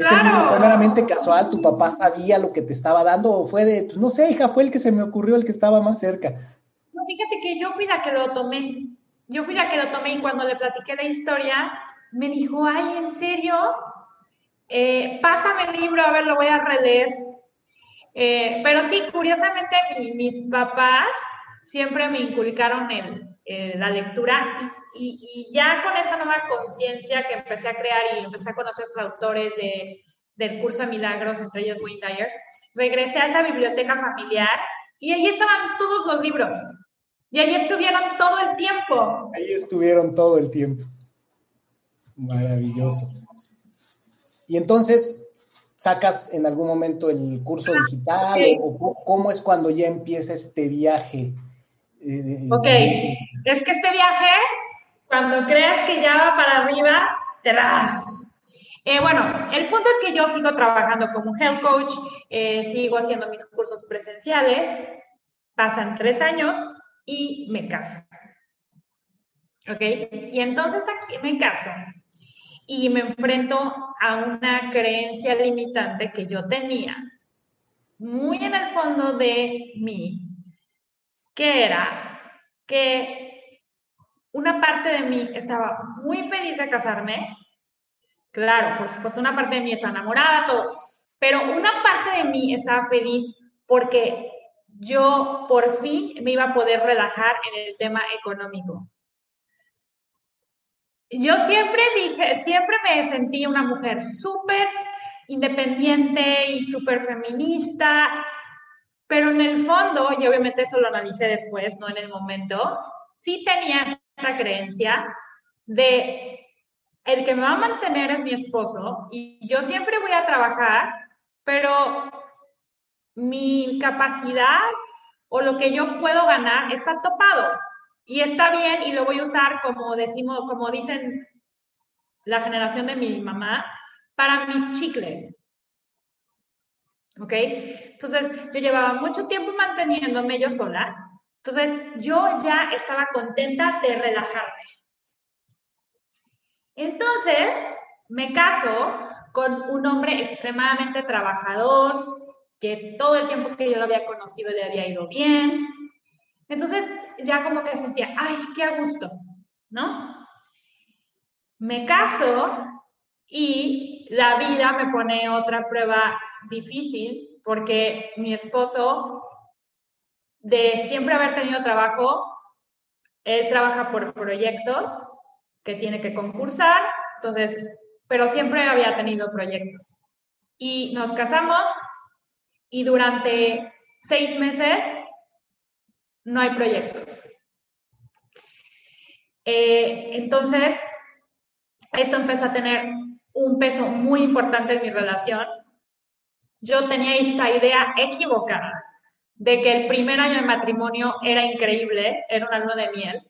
¿Ese libro fue meramente casual? ¿Tu papá sabía lo que te estaba dando o fue de, pues no sé, hija, fue el que se me ocurrió, el que estaba más cerca? No, fíjate que yo fui la que lo tomé. Yo fui la que lo tomé y cuando le platiqué la historia, me dijo, ay, ¿en serio? Eh, pásame el libro, a ver, lo voy a releer. Eh, pero sí, curiosamente, mis papás siempre me inculcaron el, eh, la lectura y, ya con esta nueva conciencia que empecé a crear y empecé a conocer a los autores de, del curso de milagros, entre ellos Wayne Dyer, regresé a esa biblioteca familiar y ahí estaban todos los libros. Y ahí estuvieron todo el tiempo. Ahí estuvieron todo el tiempo. Maravilloso. Y entonces, ¿sacas en algún momento el curso digital o, cómo es cuando ya empieza este viaje? Ok, es que este viaje, cuando creas que ya va para arriba, te das. Eh, bueno, el punto es que yo sigo trabajando como health coach, eh, sigo haciendo mis cursos presenciales, pasan tres años y me caso. ¿Ok? Y entonces aquí me caso y me enfrento a una creencia limitante que yo tenía muy en el fondo de mí, que era que una parte de mí estaba muy feliz de casarme. Claro, por supuesto, una parte de mí está enamorada, todo. Pero una parte de mí estaba feliz porque yo por fin me iba a poder relajar en el tema económico. Yo siempre dije, siempre me sentí una mujer súper independiente y súper feminista pero en el fondo, y obviamente eso lo analicé después, no en el momento, sí tenía esta creencia de el que me va a mantener es mi esposo y yo siempre voy a trabajar, pero mi capacidad o lo que yo puedo ganar está topado y está bien y lo voy a usar como decimos, como dicen la generación de mi mamá, para mis chicles. ¿Ok? Entonces, yo llevaba mucho tiempo manteniéndome yo sola. Entonces, yo ya estaba contenta de relajarme. Entonces, me caso con un hombre extremadamente trabajador, que todo el tiempo que yo lo había conocido le había ido bien. Entonces ya como que sentía, ay, qué a gusto, ¿no? Me caso y la vida me pone otra prueba difícil porque mi esposo, de siempre haber tenido trabajo, él trabaja por proyectos que tiene que concursar, entonces, pero siempre había tenido proyectos. Y nos casamos y durante seis meses no hay proyectos. Eh, entonces, esto empezó a tener un peso muy importante en mi relación. Yo tenía esta idea equivocada de que el primer año de matrimonio era increíble, era un año de miel.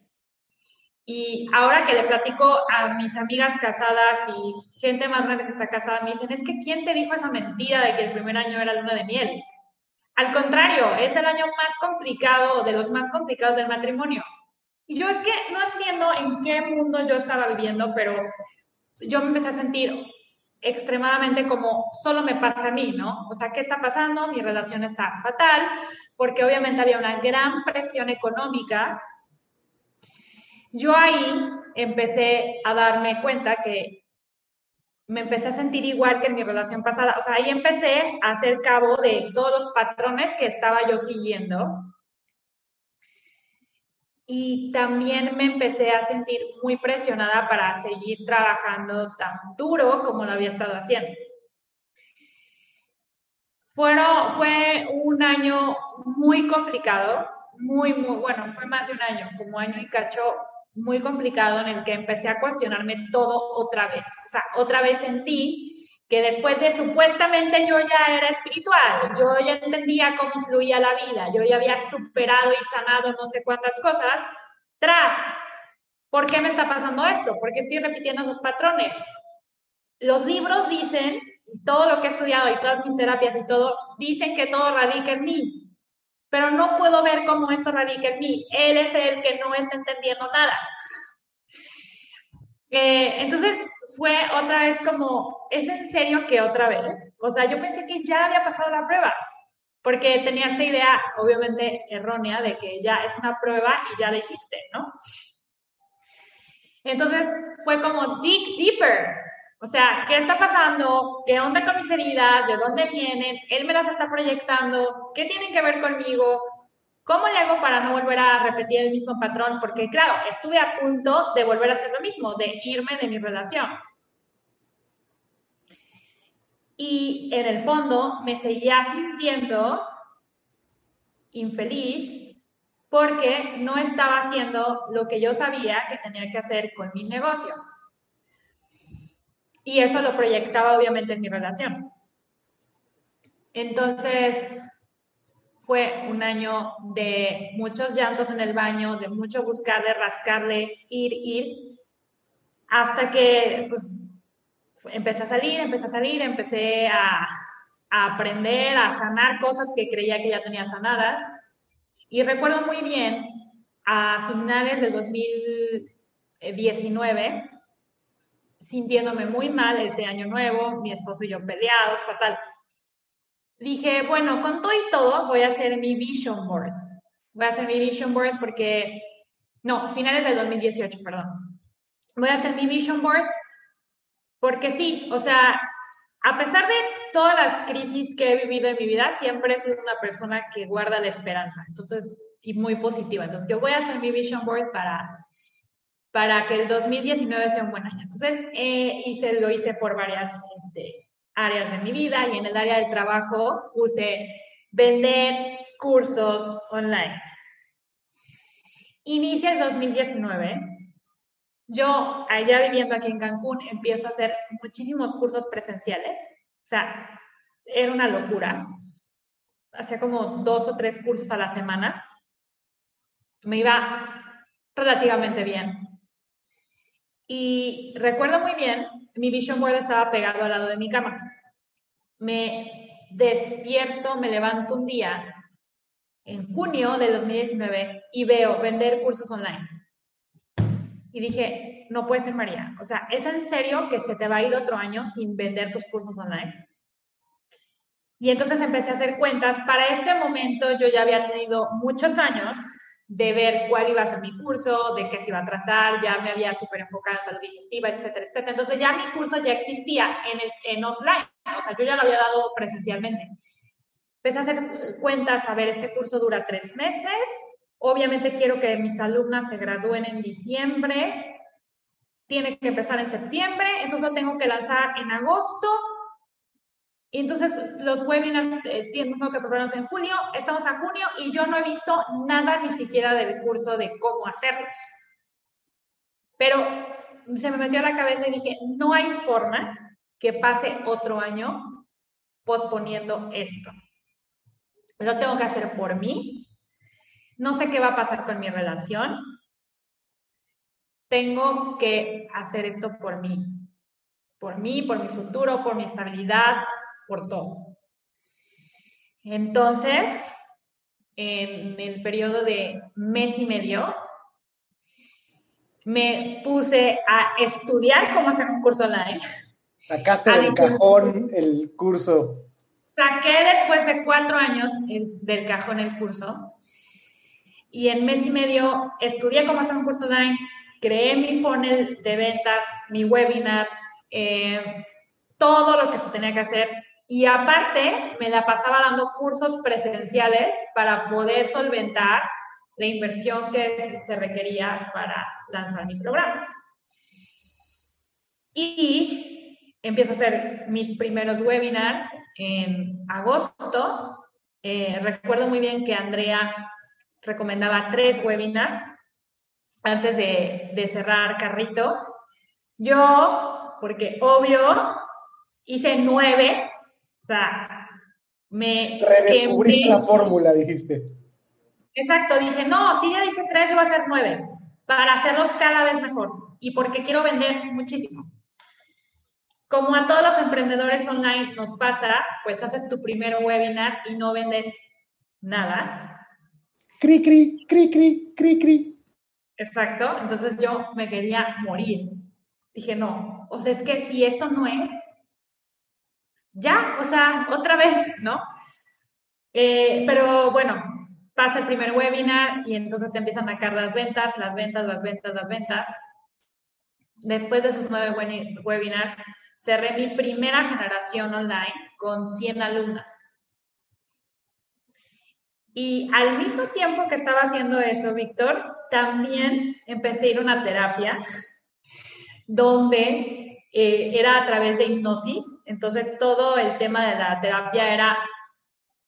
Y ahora que le platico a mis amigas casadas y gente más grande que está casada, me dicen, es que ¿quién te dijo esa mentira de que el primer año era luna de miel? Al contrario, es el año más complicado, de los más complicados del matrimonio. Y yo es que no entiendo en qué mundo yo estaba viviendo, pero yo me empecé a sentir extremadamente como solo me pasa a mí, ¿no? O sea, ¿qué está pasando? Mi relación está fatal, porque obviamente había una gran presión económica. Yo ahí empecé a darme cuenta que me empecé a sentir igual que en mi relación pasada. O sea, ahí empecé a hacer cabo de todos los patrones que estaba yo siguiendo y también me empecé a sentir muy presionada para seguir trabajando tan duro como lo había estado haciendo. Fueron, fue un año muy complicado, muy, muy, bueno, fue más de un año, como año y cacho, muy complicado en el que empecé a cuestionarme todo otra vez. O sea, otra vez sentí que después de supuestamente yo ya era espiritual, yo ya entendía cómo fluía la vida, yo ya había superado y sanado no sé cuántas cosas, tras, ¿por qué me está pasando esto? ¿Por qué estoy repitiendo esos patrones? Los libros dicen, y todo lo que he estudiado y todas mis terapias y todo, dicen que todo radica en mí, pero no puedo ver cómo esto radica en mí. Él es el que no está entendiendo nada. Eh, entonces, fue otra vez como, ¿es en serio que otra vez? O sea, yo pensé que ya había pasado la prueba, porque tenía esta idea, obviamente errónea, de que ya es una prueba y ya la hiciste, ¿no? Entonces fue como dig deeper. O sea, ¿qué está pasando? ¿Qué onda con mis heridas? ¿De dónde vienen? Él me las está proyectando. ¿Qué tienen que ver conmigo? ¿Cómo le hago para no volver a repetir el mismo patrón? Porque claro, estuve a punto de volver a hacer lo mismo, de irme de mi relación. Y en el fondo me seguía sintiendo infeliz porque no estaba haciendo lo que yo sabía que tenía que hacer con mi negocio. Y eso lo proyectaba obviamente en mi relación. Entonces, fue un año de muchos llantos en el baño, de mucho buscarle, rascarle, ir, ir, hasta que pues, empecé a salir, empecé a salir, empecé a, a aprender, a sanar cosas que creía que ya tenía sanadas. Y recuerdo muy bien, a finales del 2019, sintiéndome muy mal ese año nuevo, mi esposo y yo peleados, fatal dije, bueno, con todo y todo voy a hacer mi vision board. Voy a hacer mi vision board porque, no, finales del 2018, perdón. Voy a hacer mi vision board porque sí, o sea, a pesar de todas las crisis que he vivido en mi vida, siempre he sido una persona que guarda la esperanza, entonces, y muy positiva. Entonces, yo voy a hacer mi vision board para, para que el 2019 sea un buen año. Entonces, eh, hice, lo hice por varias este, áreas de mi vida y en el área del trabajo puse vender cursos online. Inicia el 2019. Yo, allá viviendo aquí en Cancún, empiezo a hacer muchísimos cursos presenciales. O sea, era una locura. Hacía como dos o tres cursos a la semana. Me iba relativamente bien. Y recuerdo muy bien, mi vision board estaba pegado al lado de mi cama me despierto, me levanto un día en junio de 2019 y veo vender cursos online. y dije, no puede ser María. O sea, ¿es en serio que se te va a ir otro año sin vender tus cursos online? Y entonces empecé a hacer cuentas. Para este momento yo ya había tenido muchos años de ver cuál iba a ser mi curso, de qué se iba a tratar, ya me había súper enfocado en salud digestiva, etcétera, etcétera. Entonces ya mi curso ya existía en, el, en offline, o sea, yo ya lo había dado presencialmente. Empecé a hacer cuentas, a ver, este curso dura tres meses, obviamente quiero que mis alumnas se gradúen en diciembre, tiene que empezar en septiembre, entonces lo tengo que lanzar en agosto, y entonces los webinars eh, tengo que prepararlos en junio, estamos a junio y yo no he visto nada ni siquiera del curso de cómo hacerlos. Pero se me metió a la cabeza y dije, no hay forma que pase otro año posponiendo esto. Lo tengo que hacer por mí. No sé qué va a pasar con mi relación. Tengo que hacer esto por mí. Por mí, por mi futuro, por mi estabilidad, por todo. Entonces, en el periodo de mes y medio, me puse a estudiar cómo hacer un curso online. Sacaste del cajón el curso. Saqué después de cuatro años del cajón el curso. Y en mes y medio estudié cómo hacer un curso online, creé mi funnel de ventas, mi webinar, eh, todo lo que se tenía que hacer y aparte, me la pasaba dando cursos presenciales para poder solventar la inversión que se requería para lanzar mi programa. Y empiezo a hacer mis primeros webinars en agosto. Eh, recuerdo muy bien que Andrea recomendaba tres webinars antes de, de cerrar carrito. Yo, porque obvio, hice nueve sea, me... Redescubriste la fórmula, dijiste. Exacto, dije, no, si ya dice tres, va a ser nueve, para hacerlos cada vez mejor y porque quiero vender muchísimo. Como a todos los emprendedores online nos pasa, pues haces tu primer webinar y no vendes nada. Cri, cri, cri, cri, cri, cri. Exacto, entonces yo me quería morir. Dije, no, o sea, es que si esto no es, ya, o sea, otra vez, ¿no? Eh, pero bueno, pasa el primer webinar y entonces te empiezan a caer las ventas, las ventas, las ventas, las ventas. Después de esos nueve webinars, cerré mi primera generación online con 100 alumnas. Y al mismo tiempo que estaba haciendo eso, Víctor, también empecé a ir a una terapia donde eh, era a través de hipnosis, entonces todo el tema de la terapia era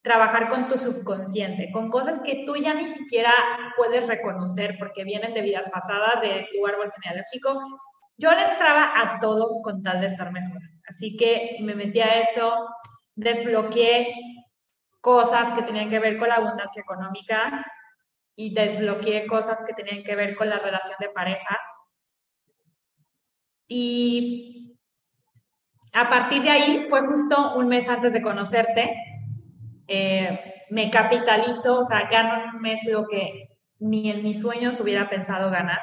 trabajar con tu subconsciente, con cosas que tú ya ni siquiera puedes reconocer porque vienen de vidas pasadas, de tu árbol genealógico. Yo le entraba a todo con tal de estar mejor. Así que me metí a eso, desbloqueé cosas que tenían que ver con la abundancia económica y desbloqueé cosas que tenían que ver con la relación de pareja y a partir de ahí, fue justo un mes antes de conocerte, eh, me capitalizo, o sea, gano un mes lo que ni en mis sueños hubiera pensado ganar.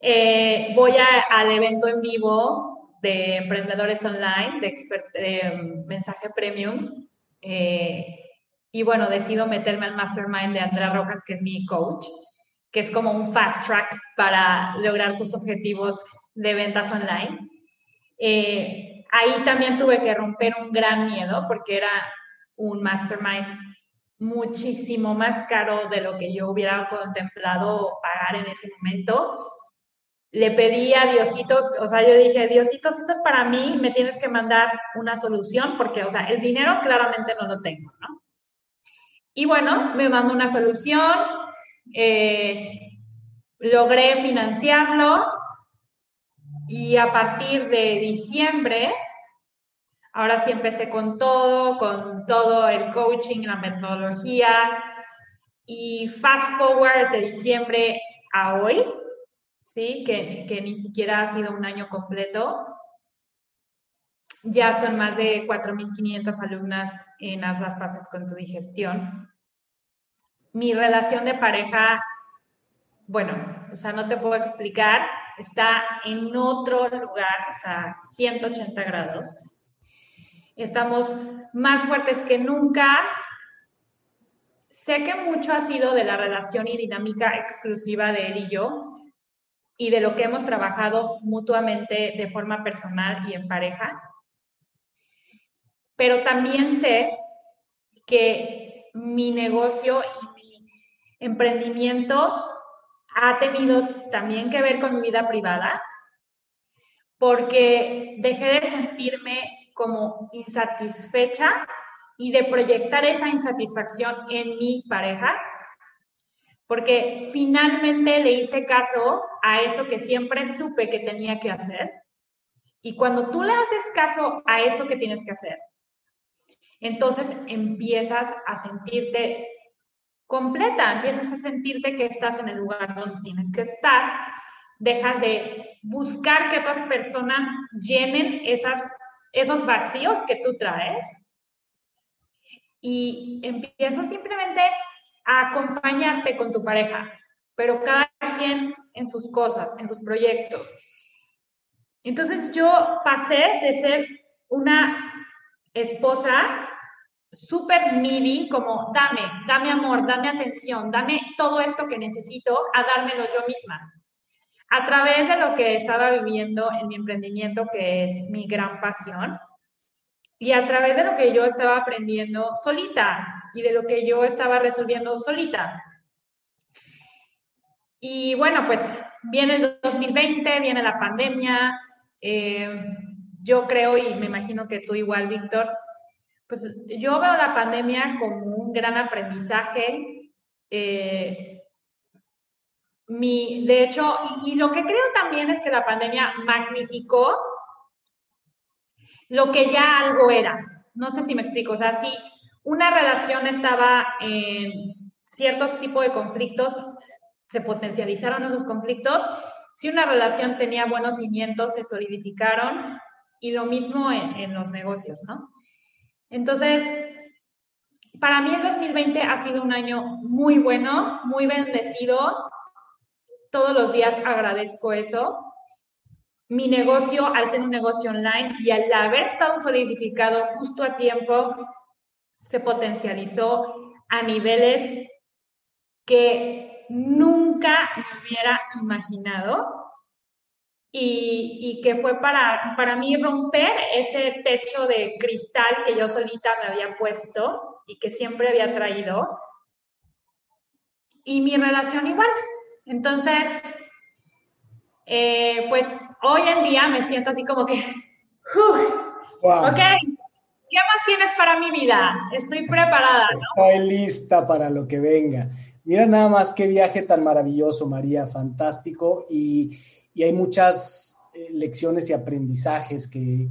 Eh, voy al evento en vivo de emprendedores online, de, mensaje premium. Eh, y bueno, decido meterme al mastermind de Andrea Rojas, que es mi coach que es como un fast track para lograr tus objetivos de ventas online. Eh, ahí también tuve que romper un gran miedo porque era un mastermind muchísimo más caro de lo que yo hubiera contemplado pagar en ese momento. Le pedí a Diosito, o sea, yo dije, Diosito, si esto es para mí, me tienes que mandar una solución porque, o sea, el dinero claramente no lo tengo, ¿no? Y bueno, me mandó una solución, eh, logré financiarlo y a partir de diciembre, ahora sí empecé con todo, con todo el coaching, la metodología y fast forward de diciembre a hoy, ¿sí? Que, que ni siquiera ha sido un año completo. Ya son más de 4.500 alumnas en Haz las Paces con tu digestión mi relación de pareja, bueno, o sea, no te puedo explicar, está en otro lugar, o sea, 180 grados. Estamos más fuertes que nunca. Sé que mucho ha sido de la relación y dinámica exclusiva de él y yo y de lo que hemos trabajado mutuamente de forma personal y en pareja. Pero también sé que mi negocio y mi emprendimiento ha tenido también que ver con mi vida privada, porque dejé de sentirme como insatisfecha y de proyectar esa insatisfacción en mi pareja, porque finalmente le hice caso a eso que siempre supe que tenía que hacer. Y cuando tú le haces caso a eso que tienes que hacer, entonces empiezas a sentirte completa, empiezas a sentirte que estás en el lugar donde tienes que estar, dejas de buscar que otras personas llenen esas, esos vacíos que tú traes. Y empiezas simplemente a acompañarte con tu pareja, pero cada quien en sus cosas, en sus proyectos. Entonces yo pasé de ser una esposa súper midi, como dame, dame amor, dame atención, dame todo esto que necesito, a dármelo yo misma. A través de lo que estaba viviendo en mi emprendimiento, que es mi gran pasión, y a través de lo que yo estaba aprendiendo solita y de lo que yo estaba resolviendo solita. Y bueno, pues viene el 2020, viene la pandemia. Eh, yo creo, y me imagino que tú igual, Víctor, pues yo veo la pandemia como un gran aprendizaje. Eh, mi, de hecho, y, lo que creo también es que la pandemia magnificó lo que ya algo era. No sé si me explico. O sea, si una relación estaba en ciertos tipos de conflictos, se potencializaron esos conflictos. Si una relación tenía buenos cimientos, se solidificaron. Y lo mismo en, en los negocios, ¿no? Entonces, para mí el 2020 ha sido un año muy bueno, muy bendecido. Todos los días agradezco eso. Mi negocio, al ser un negocio online y al haber estado solidificado justo a tiempo, se potencializó a niveles que nunca me hubiera imaginado y, que fue para, para mí romper ese techo de cristal que yo solita me había puesto y que siempre había traído. Y mi relación igual. Entonces, eh, pues hoy en día me siento así como que, ok, ¿qué más tienes para mi vida? Estoy preparada. Estoy lista para lo que venga. Mira nada más qué viaje tan maravilloso, María, fantástico. Y, y hay muchas eh, lecciones y aprendizajes que,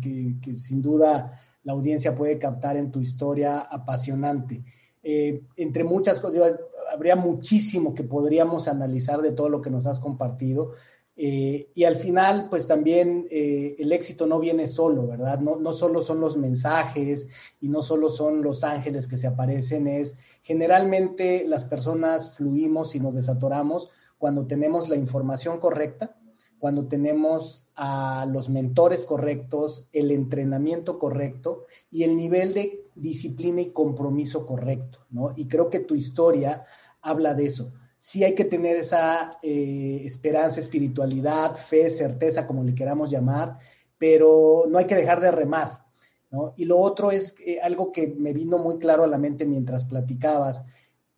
sin duda la audiencia puede captar en tu historia apasionante. Eh, entre muchas cosas, habría muchísimo que podríamos analizar de todo lo que nos has compartido. Eh, y al final, pues también el éxito no viene solo, ¿verdad? No, no solo son los mensajes y no solo son los ángeles que se aparecen, es generalmente las personas fluimos y nos desatoramos cuando tenemos la información correcta, cuando tenemos a los mentores correctos, el entrenamiento correcto y el nivel de disciplina y compromiso correcto, ¿no? Y creo que tu historia habla de eso. Sí hay que tener esa eh, esperanza, espiritualidad, fe, certeza, como le queramos llamar, pero no hay que dejar de remar, ¿no? Y lo otro es eh, algo que me vino muy claro a la mente mientras platicabas,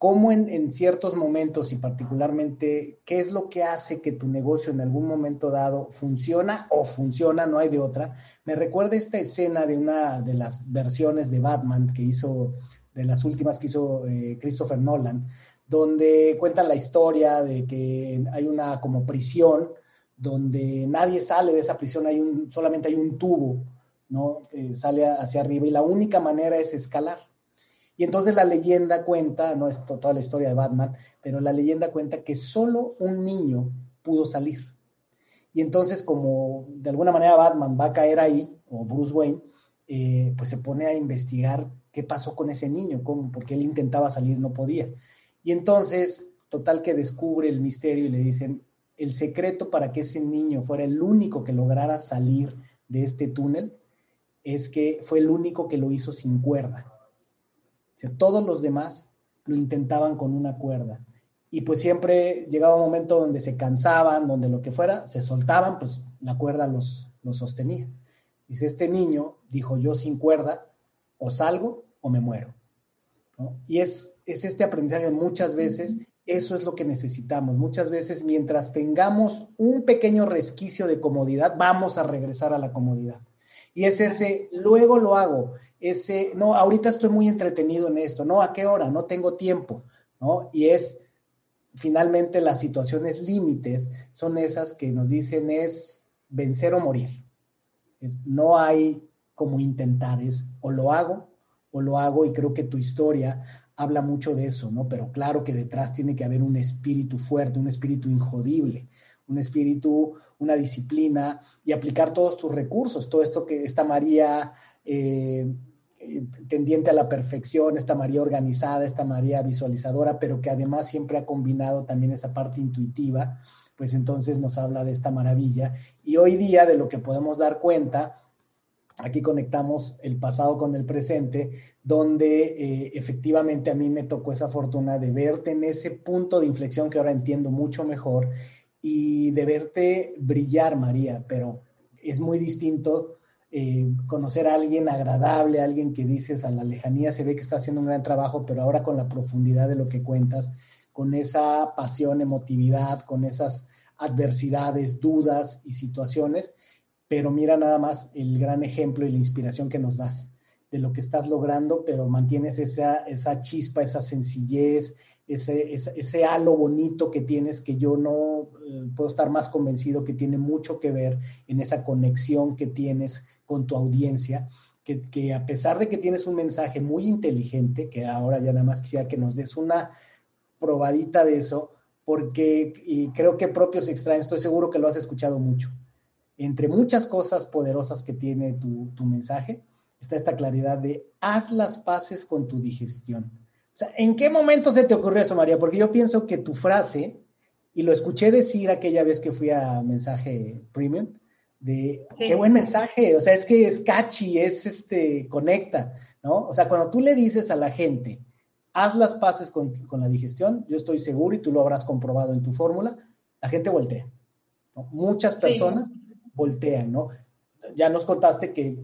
cómo en, ciertos momentos y particularmente, qué es lo que hace que tu negocio en algún momento dado funciona o funciona, no hay de otra. Me recuerda esta escena de una de las versiones de Batman que hizo, de las últimas que hizo eh, Christopher Nolan, donde cuentan la historia de que hay una como prisión donde nadie sale de esa prisión, hay un, solamente hay un tubo, ¿no? Que sale hacia arriba y la única manera es escalar. Y entonces la leyenda cuenta, no es toda la historia de Batman, pero la leyenda cuenta que solo un niño pudo salir. Y entonces como de alguna manera Batman va a caer ahí, o Bruce Wayne, eh, pues se pone a investigar qué pasó con ese niño, cómo, porque él intentaba salir, no podía. Y entonces, total que descubre el misterio y le dicen, el secreto para que ese niño fuera el único que lograra salir de este túnel es que fue el único que lo hizo sin cuerda. O sea, todos los demás lo intentaban con una cuerda. Y pues siempre llegaba un momento donde se cansaban, donde lo que fuera, se soltaban, pues la cuerda los, los sostenía. Dice, este niño dijo, yo sin cuerda, o salgo o me muero. Y es, es este aprendizaje muchas veces, eso es lo que necesitamos. Muchas veces, mientras tengamos un pequeño resquicio de comodidad, vamos a regresar a la comodidad. Y es ese, luego lo hago, ese, no, ahorita estoy muy entretenido en esto, no, ¿a qué hora? No tengo tiempo, ¿no? Y es, finalmente, las situaciones límites son esas que nos dicen es vencer o morir. no hay como intentar, es o lo hago o lo hago y creo que tu historia habla mucho de eso, ¿no? Pero claro que detrás tiene que haber un espíritu fuerte, un espíritu injodible, un espíritu, una disciplina y aplicar todos tus recursos, todo esto que esta María eh, tendiente a la perfección, esta María organizada, esta María visualizadora, pero que además siempre ha combinado también esa parte intuitiva, pues entonces nos habla de esta maravilla. Y hoy día de lo que podemos dar cuenta, aquí conectamos el pasado con el presente, donde eh, efectivamente a mí me tocó esa fortuna de verte en ese punto de inflexión que ahora entiendo mucho mejor y de verte brillar, María, pero es muy distinto eh, conocer a alguien agradable, alguien que dices a la lejanía se ve que está haciendo un gran trabajo, pero ahora con la profundidad de lo que cuentas, con esa pasión, emotividad, con esas adversidades, dudas y situaciones, pero mira nada más el gran ejemplo y la inspiración que nos das de lo que estás logrando, pero mantienes esa, esa chispa, esa sencillez, ese, ese, halo bonito que tienes que yo no eh, puedo estar más convencido que tiene mucho que ver en esa conexión que tienes con tu audiencia, que, que, a pesar de que tienes un mensaje muy inteligente, que ahora ya nada más quisiera que nos des una probadita de eso, porque y creo que propios extraños, estoy seguro que lo has escuchado mucho. Entre muchas cosas poderosas que tiene tu, tu mensaje, está esta claridad de haz las paces con tu digestión. O sea, ¿en qué momento se te ocurrió eso, María? Porque yo pienso que tu frase, y lo escuché decir aquella vez que fui a mensaje premium, de qué buen mensaje, o sea, es que es catchy, es este, conecta, ¿no? O sea, cuando tú le dices a la gente, haz las paces con, con la digestión, yo estoy seguro y tú lo habrás comprobado en tu fórmula, la gente voltea. ¿no? Muchas personas voltean, ¿no? Ya nos contaste que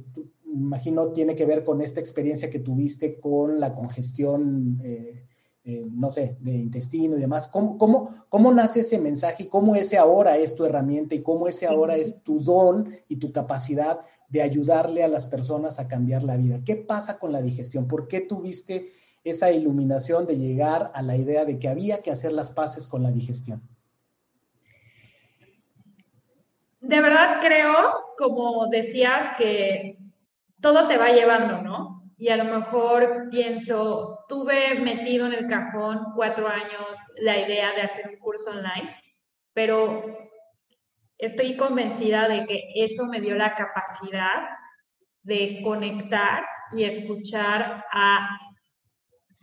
imagino tiene que ver con esta experiencia que tuviste con la congestión, eh, eh, no sé, de intestino y demás. ¿Cómo, ¿Cómo, cómo, nace ese mensaje y cómo ese ahora es tu herramienta y cómo ese ahora es tu don y tu capacidad de ayudarle a las personas a cambiar la vida? ¿Qué pasa con la digestión? ¿Por qué tuviste esa iluminación de llegar a la idea de que había que hacer las paces con la digestión? De verdad creo, como decías, que todo te va llevando, ¿no? Y a lo mejor pienso, tuve metido en el cajón cuatro años la idea de hacer un curso online, pero estoy convencida de que eso me dio la capacidad de conectar y escuchar a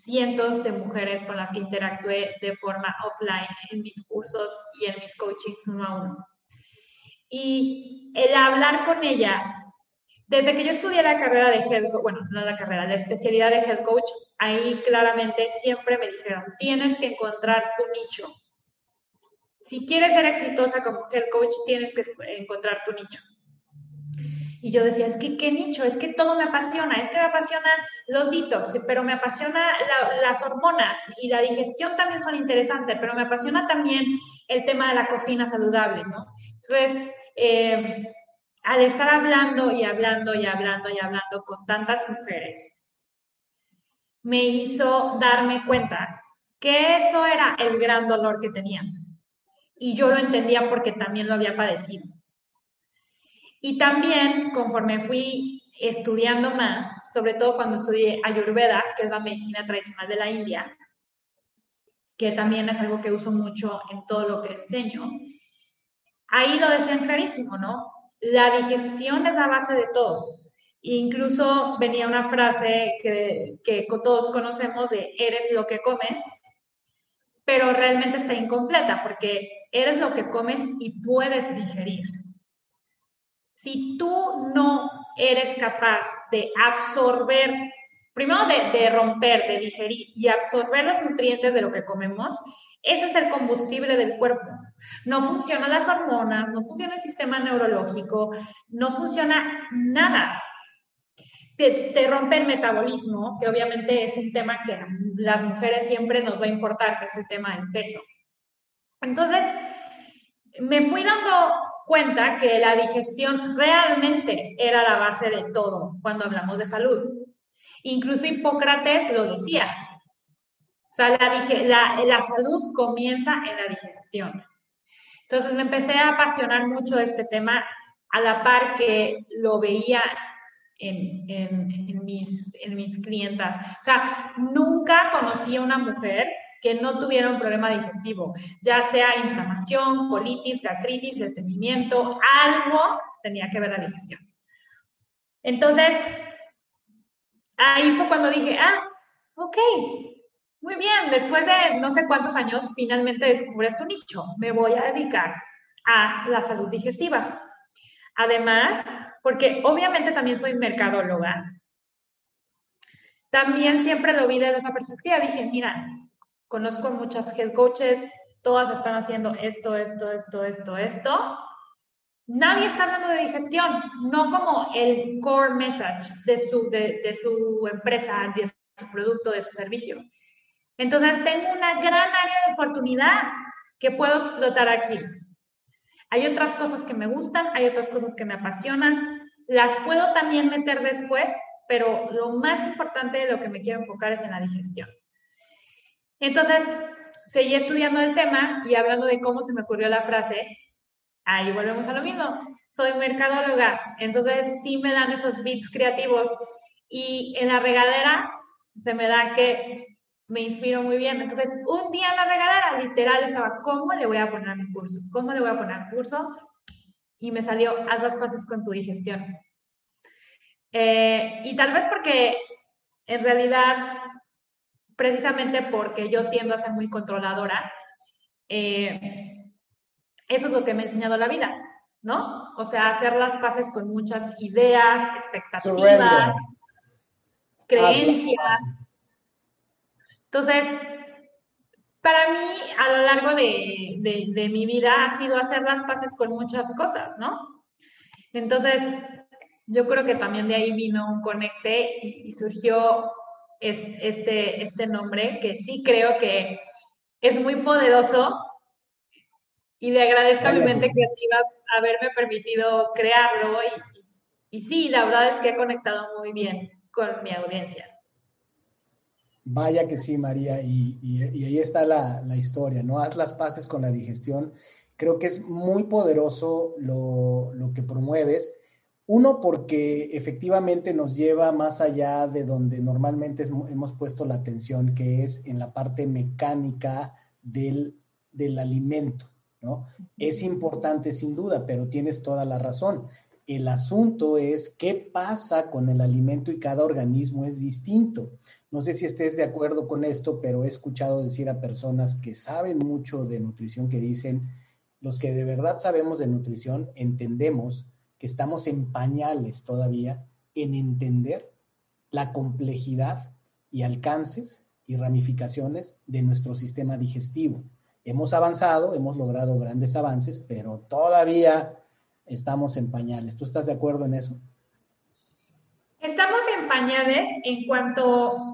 cientos de mujeres con las que interactué de forma offline en mis cursos y en mis coachings uno a uno. Y el hablar con ellas desde que yo estudié la carrera de Head Coach, bueno, no la carrera, la especialidad de Head Coach, ahí claramente siempre me dijeron, tienes que encontrar tu nicho. Si quieres ser exitosa como Head Coach, tienes que encontrar tu nicho. Y yo decía, es que qué nicho, es que todo me apasiona, es que me apasiona los hitos, pero me apasiona las hormonas y la digestión también son interesantes, pero me apasiona también el tema de la cocina saludable, ¿no? Entonces, eh, al estar hablando y hablando y hablando y hablando con tantas mujeres, me hizo darme cuenta que eso era el gran dolor que tenían. Y yo lo entendía porque también lo había padecido. Y también, conforme fui estudiando más, sobre todo cuando estudié Ayurveda, que es la medicina tradicional de la India, que también es algo que uso mucho en todo lo que enseño, ahí lo decían clarísimo, ¿no? La digestión es la base de todo. Incluso venía una frase que, que todos conocemos de eres lo que comes, pero realmente está incompleta porque eres lo que comes y puedes digerir. Si tú no eres capaz de absorber, primero de, de, romper, de digerir y absorber los nutrientes de lo que comemos, ese es el combustible del cuerpo. No funcionan las hormonas, no funciona el sistema neurológico, no funciona nada. Te, te, rompe el metabolismo, que obviamente es un tema que a las mujeres siempre nos va a importar, que es el tema del peso. Entonces, me fui dando cuenta que la digestión realmente era la base de todo cuando hablamos de salud. Incluso Hipócrates lo decía. O sea, la, la, salud comienza en la digestión. Entonces me empecé a apasionar mucho este tema a la par que lo veía en, en, mis, en mis clientas. O sea, nunca conocí a una mujer que no tuviera un problema digestivo, ya sea inflamación, colitis, gastritis, estreñimiento, algo tenía que ver la digestión. Entonces, ahí fue cuando dije, ah, ok, muy bien, después de no sé cuántos años, finalmente descubres tu nicho, me voy a dedicar a la salud digestiva. Además, porque obviamente también soy mercadóloga, también siempre lo vi desde esa perspectiva. Dije, mira, conozco muchas head coaches, todas están haciendo esto, esto, esto, esto, esto. Nadie está hablando de digestión, no como el core message de su, de su empresa, de su producto, de su servicio. Entonces, tengo una gran área de oportunidad que puedo explotar aquí. Hay otras cosas que me gustan, hay otras cosas que me apasionan, las puedo también meter después, pero lo más importante de lo que me quiero enfocar es en la digestión. Entonces, seguí estudiando el tema y hablando de cómo se me ocurrió la frase, ahí volvemos a lo mismo. Soy mercadóloga, entonces sí me dan esos bits creativos y en la regadera se me da que me inspiro muy bien. Entonces, un día en la regadera, literal, estaba, ¿cómo le voy a poner mi curso? ¿Cómo le voy a poner curso? Y me salió, haz las paces con tu digestión. Eh, y tal vez porque en realidad precisamente porque yo tiendo a ser muy controladora, eh, eso es lo que me ha enseñado la vida, ¿no? O sea, hacer las paces con muchas ideas, expectativas, creencias. Entonces, para mí, a lo largo de, de, mi vida, ha sido hacer las paces con muchas cosas, ¿no? Entonces, yo creo que también de ahí vino un conecte y surgió este, este nombre, que sí creo que es muy poderoso y le agradezco a mi mente creativa haberme permitido crearlo y, y, sí, la verdad es que he conectado muy bien con mi audiencia. Vaya que sí, María, y, y, ahí está la, la, historia, ¿no? Haz las paces con la digestión. Creo que es muy poderoso lo, lo que promueves uno, porque efectivamente nos lleva más allá de donde normalmente hemos puesto la atención, que es en la parte mecánica del, del alimento, ¿no? Es importante sin duda, pero tienes toda la razón. El asunto es qué pasa con el alimento y cada organismo es distinto. No sé si estés de acuerdo con esto, pero he escuchado decir a personas que saben mucho de nutrición que dicen, los que de verdad sabemos de nutrición, entendemos que estamos en pañales todavía en entender la complejidad y alcances y ramificaciones de nuestro sistema digestivo. Hemos avanzado, hemos logrado grandes avances, pero todavía estamos en pañales. ¿Tú estás de acuerdo en eso? Estamos en pañales en cuanto,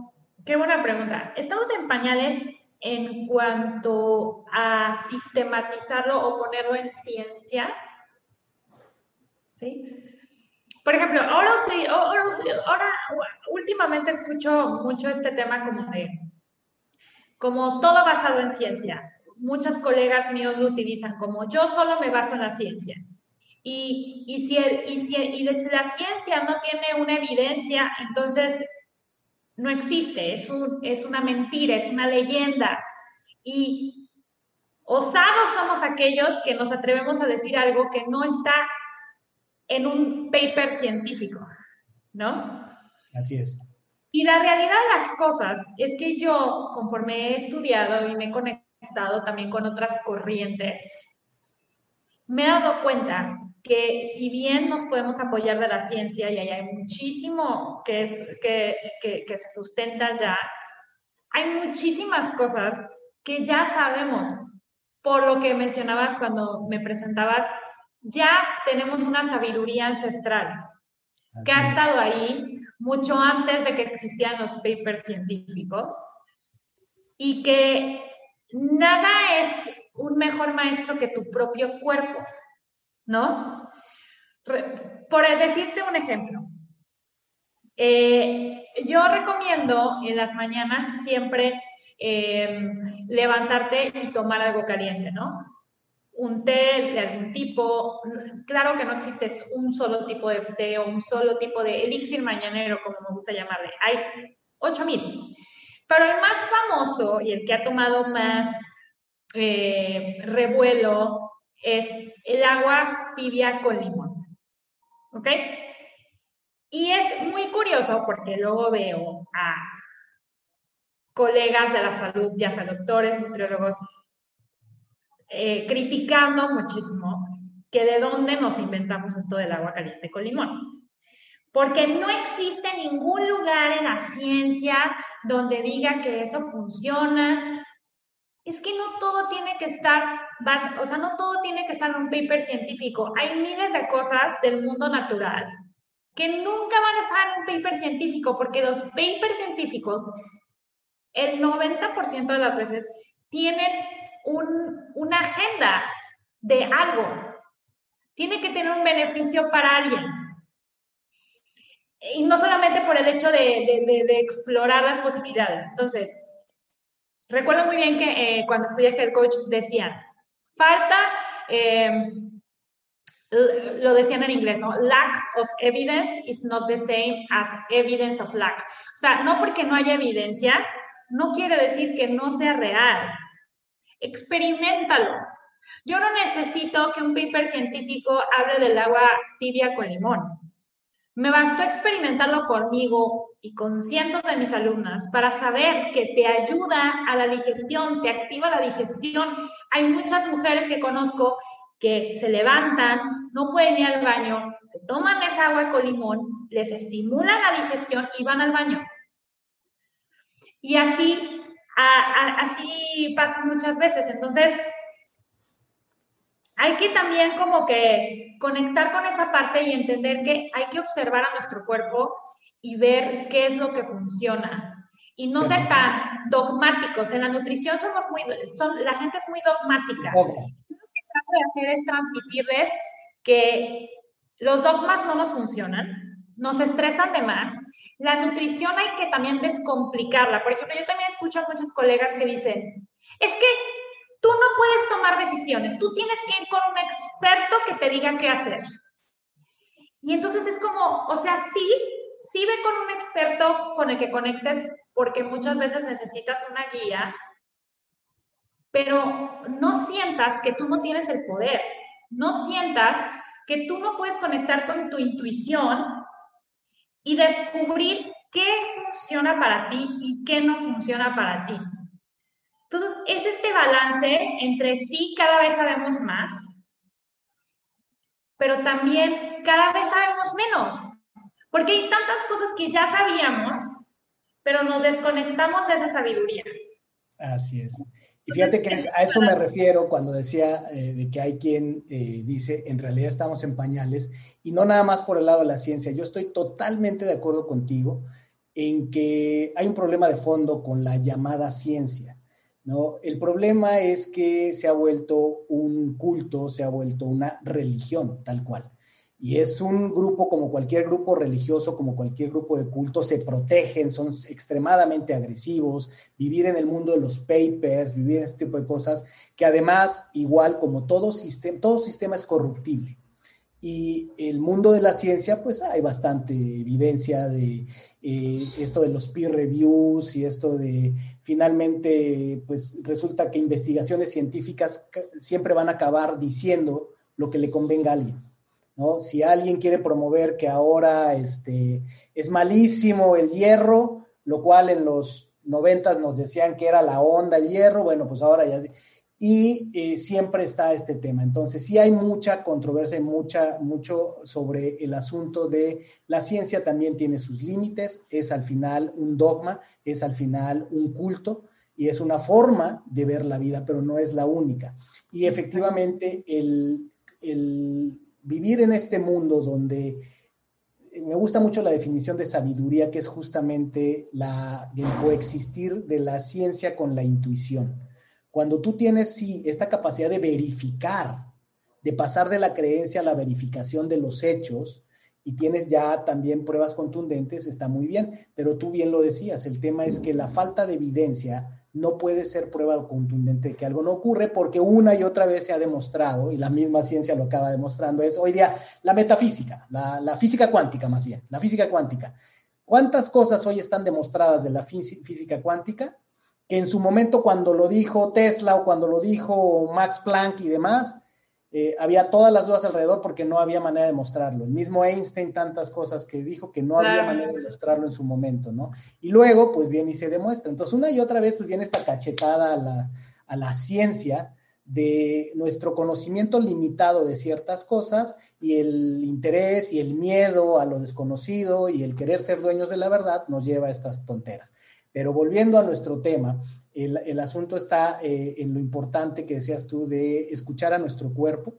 qué buena pregunta, estamos en pañales en cuanto a sistematizarlo o ponerlo en ciencia por ejemplo, ahora, ahora, últimamente escucho mucho este tema como de, como todo basado en ciencia. Muchos colegas míos lo utilizan como yo solo me baso en la ciencia. Y, y, si, y, si, y si la ciencia no tiene una evidencia, entonces no existe, es, un, es una mentira, es una leyenda. Y osados somos aquellos que nos atrevemos a decir algo que no está en un paper científico, ¿no? Así es. Y la realidad de las cosas es que yo, conforme he estudiado y me he conectado conectado también con otras corrientes, me he dado cuenta que si bien nos podemos apoyar de la ciencia y hay muchísimo que, es, que, que, que se sustenta ya, hay muchísimas cosas que ya sabemos. Por lo que mencionabas cuando me presentabas, ya tenemos una sabiduría ancestral que ha estado ahí mucho antes de que existieran los papers científicos y que nada es un mejor maestro que tu propio cuerpo, ¿no? Por decirte un ejemplo, eh, yo recomiendo en las mañanas siempre em, levantarte y tomar algo caliente, ¿no? Un té de algún tipo. Claro que no existe un solo tipo de té o un solo tipo de elixir mañanero, como me gusta llamarle. Hay 8000. Pero el más famoso y el que ha tomado más eh, revuelo es el agua tibia con limón. ¿Ok? Y es muy curioso porque luego veo a colegas de la salud, ya sea doctores, nutriólogos, eh, criticando muchísimo que de dónde nos inventamos esto del agua caliente con limón. Porque no existe ningún lugar en la ciencia donde diga que eso funciona. Es que no todo tiene que estar, o sea, no todo tiene que estar en un paper científico. Hay miles de cosas del mundo natural que nunca van a estar en un paper científico, porque los papers científicos, el 90% de las veces, tienen una agenda de algo. Tiene que tener un beneficio para alguien. Y no solamente por el hecho de, explorar las posibilidades. Entonces, recuerdo muy bien que eh, cuando estudié Head Coach decían, falta eh, lo decían en inglés, ¿no? Lack of evidence is not the same as evidence of lack. O sea, no porque no haya evidencia, no quiere decir que no sea real. Experimentalo. Yo no necesito que un paper científico hable del agua tibia con limón. Me bastó experimentarlo conmigo y con cientos de mis alumnas para saber que te ayuda a la digestión, te activa la digestión. Hay muchas mujeres que conozco que se levantan, no pueden ir al baño, se toman esa agua con limón, les estimula la digestión y van al baño. Y así, así pasa muchas veces. Entonces, hay que también como que conectar con esa parte y entender que hay que observar a nuestro cuerpo y ver qué es lo que funciona. Y no ser tan dogmáticos. En la nutrición somos muy, son, la gente es muy dogmática trato de hacer es transmitirles que los dogmas no nos funcionan, nos estresan de más. La nutrición hay que también descomplicarla. Por ejemplo, yo también escucho a muchos colegas que dicen, es que tú no puedes tomar decisiones, tú tienes que ir con un experto que te diga qué hacer. Y entonces es como, o sea, sí, sí ve con un experto con el que conectes porque muchas veces necesitas una guía, pero no sientas que tú no tienes el poder, no sientas que tú no puedes conectar con tu intuición y descubrir qué funciona para ti y qué no funciona para ti. Entonces, es este balance entre sí, cada vez sabemos más, pero también cada vez sabemos menos, porque hay tantas cosas que ya sabíamos, pero nos desconectamos de esa sabiduría. Así es. Y fíjate que a eso me refiero cuando decía eh, de que hay quien eh, dice, en realidad estamos en pañales, y no nada más por el lado de la ciencia. Yo estoy totalmente de acuerdo contigo en que hay un problema de fondo con la llamada ciencia. ¿no? El problema es que se ha vuelto un culto, se ha vuelto una religión, tal cual. Y es un grupo como cualquier grupo religioso, como cualquier grupo de culto, se protegen, son extremadamente agresivos, vivir en el mundo de los papers, vivir en este tipo de cosas, que además, igual como todo sistema, todo sistema es corruptible. Y el mundo de la ciencia, pues hay bastante evidencia de eh, esto de los peer reviews y esto de finalmente, pues resulta que investigaciones científicas siempre van a acabar diciendo lo que le convenga a alguien. ¿No? Si alguien quiere promover que ahora este, es malísimo el hierro, lo cual en los noventas nos decían que era la onda, el hierro, bueno, pues ahora ya y eh, siempre está este tema. Entonces, sí hay mucha controversia, mucha, mucho sobre el asunto de la ciencia también tiene sus límites, es al final un dogma, es al final un culto y es una forma de ver la vida, pero no es la única. Y efectivamente, el, el vivir en este mundo donde me gusta mucho la definición de sabiduría, que es justamente la, el coexistir de la ciencia con la intuición. Cuando tú tienes, sí, esta capacidad de verificar, de pasar de la creencia a la verificación de los hechos, y tienes ya también pruebas contundentes, está muy bien, pero tú bien lo decías, el tema es que la falta de evidencia no puede ser prueba contundente de que algo no ocurre porque una y otra vez se ha demostrado, y la misma ciencia lo acaba demostrando, es hoy día la metafísica, la, la física cuántica más bien, la física cuántica. ¿Cuántas cosas hoy están demostradas de la física cuántica? que en su momento cuando lo dijo Tesla o cuando lo dijo Max Planck y demás, eh, había todas las dudas alrededor porque no había manera de mostrarlo. El mismo Einstein, tantas cosas que dijo que no había manera de mostrarlo en su momento, ¿no? Y luego, pues viene y se demuestra. Entonces, una y otra vez, pues viene esta cachetada a la, a la ciencia de nuestro conocimiento limitado de ciertas cosas y el interés y el miedo a lo desconocido y el querer ser dueños de la verdad nos lleva a estas tonteras. Pero volviendo a nuestro tema, el, asunto está eh, en lo importante que decías tú de escuchar a nuestro cuerpo.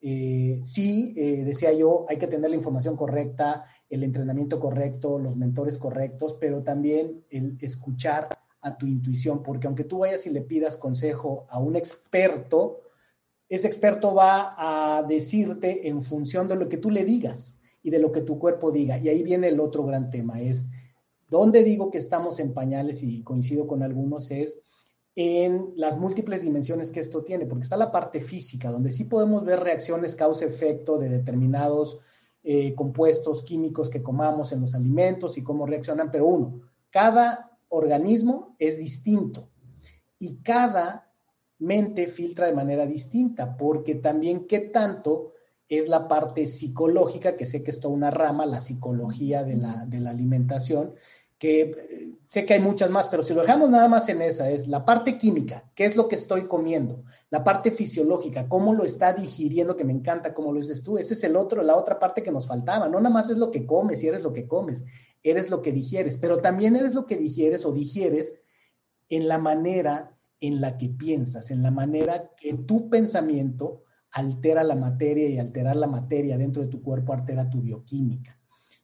Eh, sí, eh, decía yo, hay que tener la información correcta, el entrenamiento correcto, los mentores correctos, pero también el escuchar a tu intuición, porque aunque tú vayas y le pidas consejo a un experto, ese experto va a decirte en función de lo que tú le digas y de lo que tu cuerpo diga. Y ahí viene el otro gran tema, es donde digo que estamos en pañales y coincido con algunos es en las múltiples dimensiones que esto tiene, porque está la parte física, donde sí podemos ver reacciones causa-efecto de determinados eh, compuestos químicos que comamos en los alimentos y cómo reaccionan, pero uno, cada organismo es distinto y cada mente filtra de manera distinta, porque también qué tanto es la parte psicológica, que sé que es toda una rama, la psicología de la, de la alimentación, que eh, sé que hay muchas más, pero si lo dejamos nada más en esa, es la parte química, qué es lo que estoy comiendo, la parte fisiológica, cómo lo está digiriendo, que me encanta cómo lo dices tú, ese es el otro, la otra parte que nos faltaba, no nada más es lo que comes y eres lo que comes, eres lo que digieres, pero también eres lo que digieres o digieres en la manera en la que piensas, en la manera que tu pensamiento altera la materia y alterar la materia dentro de tu cuerpo altera tu bioquímica.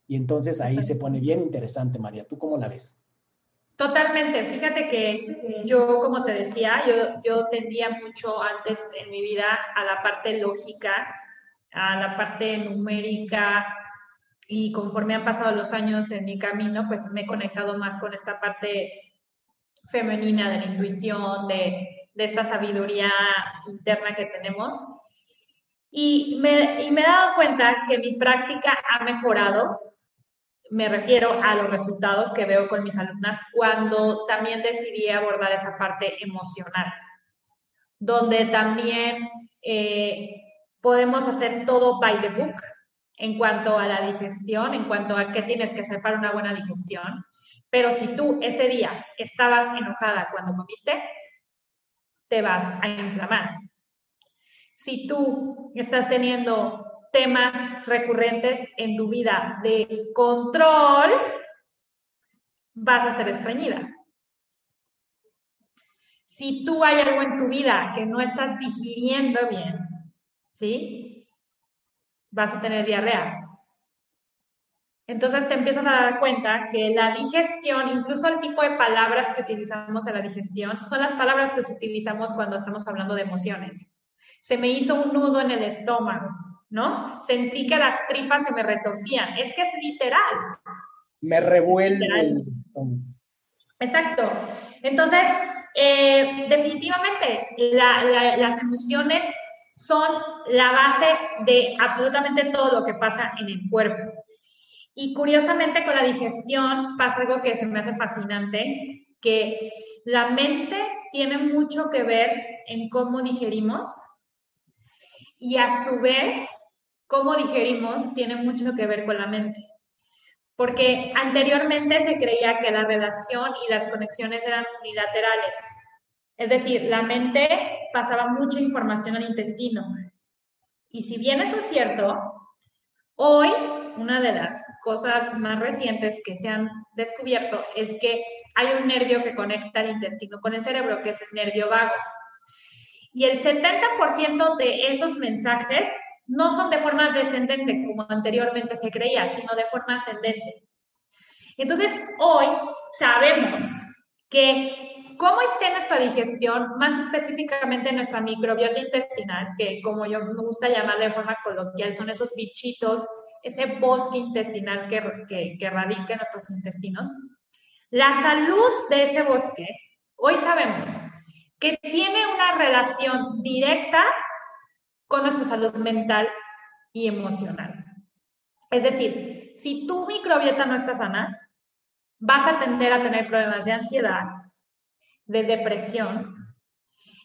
Y entonces ahí se pone bien interesante, María. ¿Tú cómo la ves? Totalmente. Fíjate que yo, como te decía, yo, yo tendía mucho antes en mi vida a la parte lógica, a la parte numérica, y conforme han pasado los años en mi camino, pues me he conectado más con esta parte femenina de la intuición, de, de esta sabiduría interna que tenemos. Y me, y me he dado cuenta que mi práctica ha mejorado me refiero a los resultados que veo con mis alumnas cuando también decidí abordar esa parte emocional, donde también eh, podemos hacer todo by the book en cuanto a la digestión, en cuanto a qué tienes que hacer para una buena digestión. Pero si tú ese día estabas enojada cuando comiste, te vas a inflamar. Si tú estás teniendo temas recurrentes en tu vida de control, vas a ser estreñida. Si tú hay algo en tu vida que no estás digiriendo bien, ¿sí? Vas a tener diarrea. Entonces te empiezas a dar cuenta que la digestión, incluso el tipo de palabras que utilizamos en la digestión, son las palabras que utilizamos cuando estamos hablando de emociones. Se me hizo un nudo en el estómago ¿no? Sentí que las tripas se me retorcían. Es que es literal. Me revuelve. Exacto. Entonces, eh, definitivamente, las emociones son la base de absolutamente todo lo que pasa en el cuerpo. Y curiosamente con la digestión pasa algo que se me hace fascinante, que la mente tiene mucho que ver en cómo digerimos y a su vez cómo digerimos tiene mucho que ver con la mente. porque anteriormente se creía que la relación y las conexiones eran unilaterales. Es decir, la mente pasaba mucha información al intestino. Y si bien eso es cierto, hoy una de las cosas más recientes que se han descubierto es que hay un nervio que conecta el intestino con el cerebro, que es el nervio vago. Y el 70% de esos mensajes no son de forma descendente, como anteriormente se creía, sino de forma ascendente. Entonces, hoy sabemos que cómo esté nuestra digestión, más específicamente nuestra microbiota intestinal, que como yo me gusta llamarle de forma coloquial, son esos bichitos, ese bosque intestinal que, que, que radica en nuestros intestinos, la salud de ese bosque, hoy sabemos que tiene una relación directa con nuestra salud mental y emocional. Es decir, si tu microbiota no está sana, vas a tender a tener problemas de ansiedad, de depresión,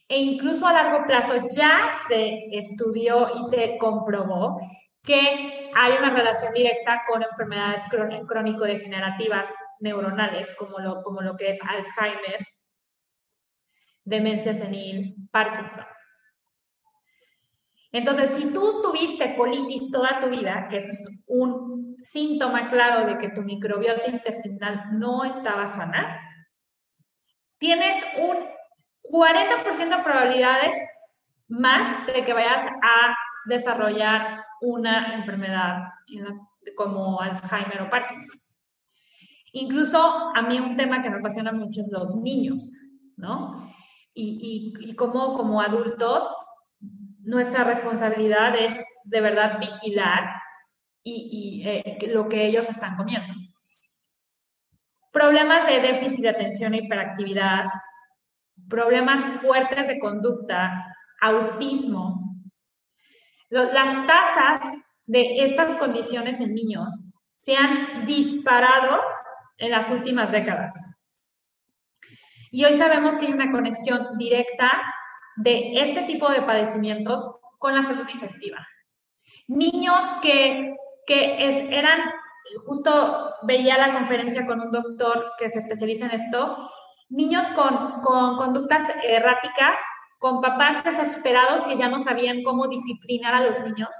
e incluso a largo plazo ya se estudió y se comprobó que hay una relación directa con enfermedades crónico-degenerativas neuronales, como lo, como lo que es Alzheimer, demencia senil, Parkinson. Entonces, si tú tuviste colitis toda tu vida, que es un síntoma claro de que tu microbiota intestinal no estaba sana, tienes un 40% de probabilidades más de que vayas a desarrollar una enfermedad como Alzheimer o Parkinson. Incluso a mí un tema que me apasiona mucho es los niños, ¿no? Y, como adultos nuestra responsabilidad es de verdad vigilar y, eh, lo que ellos están comiendo. Problemas de déficit de atención e hiperactividad, problemas fuertes de conducta, autismo. Las tasas de estas condiciones en niños se han disparado en las últimas décadas. Y hoy sabemos que hay una conexión directa de este tipo de padecimientos con la salud digestiva. Niños que, que eran, justo veía la conferencia con un doctor que se especializa en esto, niños con, con conductas erráticas, con papás desesperados que ya no sabían cómo disciplinar a los niños,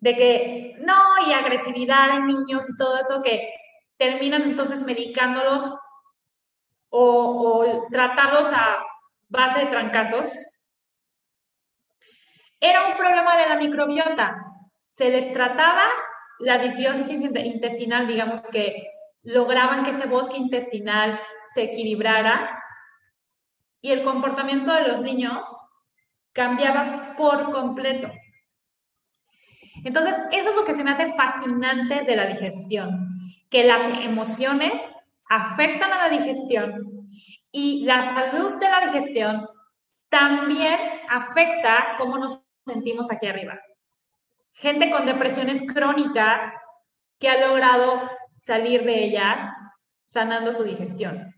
de que no, y agresividad en niños y todo eso que terminan entonces medicándolos o, o tratarlos a base de trancazos. Era un problema de la microbiota. Se les trataba la disbiosis intestinal, digamos que lograban que ese bosque intestinal se equilibrara y el comportamiento de los niños cambiaba por completo. Entonces, eso es lo que se me hace fascinante de la digestión que las emociones afectan a la digestión y la salud de la digestión también afecta cómo nos sentimos aquí arriba. Gente con depresiones crónicas que ha logrado salir de ellas sanando su digestión,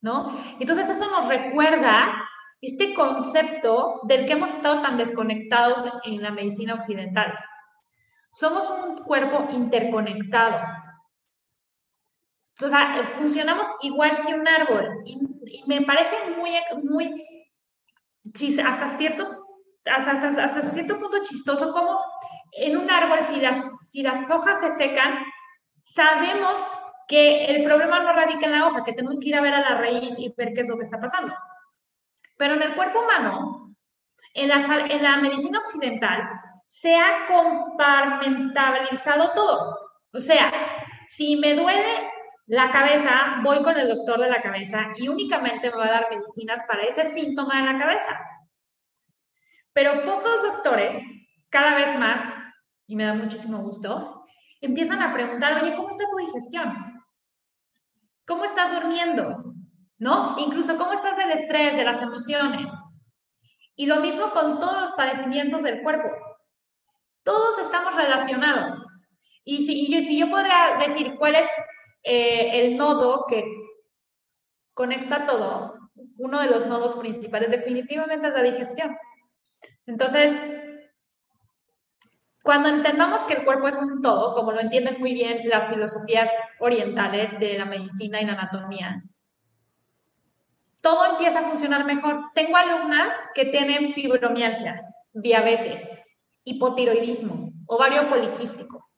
¿no? Entonces eso nos recuerda este concepto del que hemos estado tan desconectados en la medicina occidental. Somos un cuerpo interconectado, o sea, funcionamos igual que un árbol. Y, me parece muy, muy hasta cierto, hasta, hasta, cierto punto chistoso como en un árbol, si las, si las hojas se secan, sabemos que el problema no radica en la hoja, que tenemos que ir a ver a la raíz y ver qué es lo que está pasando. Pero en el cuerpo humano, en la, en la medicina occidental, se ha compartimentalizado todo. O sea, si me duele la cabeza, voy con el doctor de la cabeza y únicamente me va a dar medicinas para ese síntoma de la cabeza. Pero pocos doctores, cada vez más, y me da muchísimo gusto, empiezan a preguntar, oye, ¿cómo está tu digestión? ¿Cómo estás durmiendo? ¿No? Incluso, ¿cómo estás del estrés, de las emociones? Y lo mismo con todos los padecimientos del cuerpo. Todos estamos relacionados. Y si, yo podría decir cuál es eh, el nodo que conecta todo, uno de los nodos principales definitivamente es la digestión. Entonces, cuando entendamos que el cuerpo es un todo, como lo entienden muy bien las filosofías orientales de la medicina y la anatomía, todo empieza a funcionar mejor. Tengo alumnas que tienen fibromialgia, diabetes, hipotiroidismo, ovario poliquístico,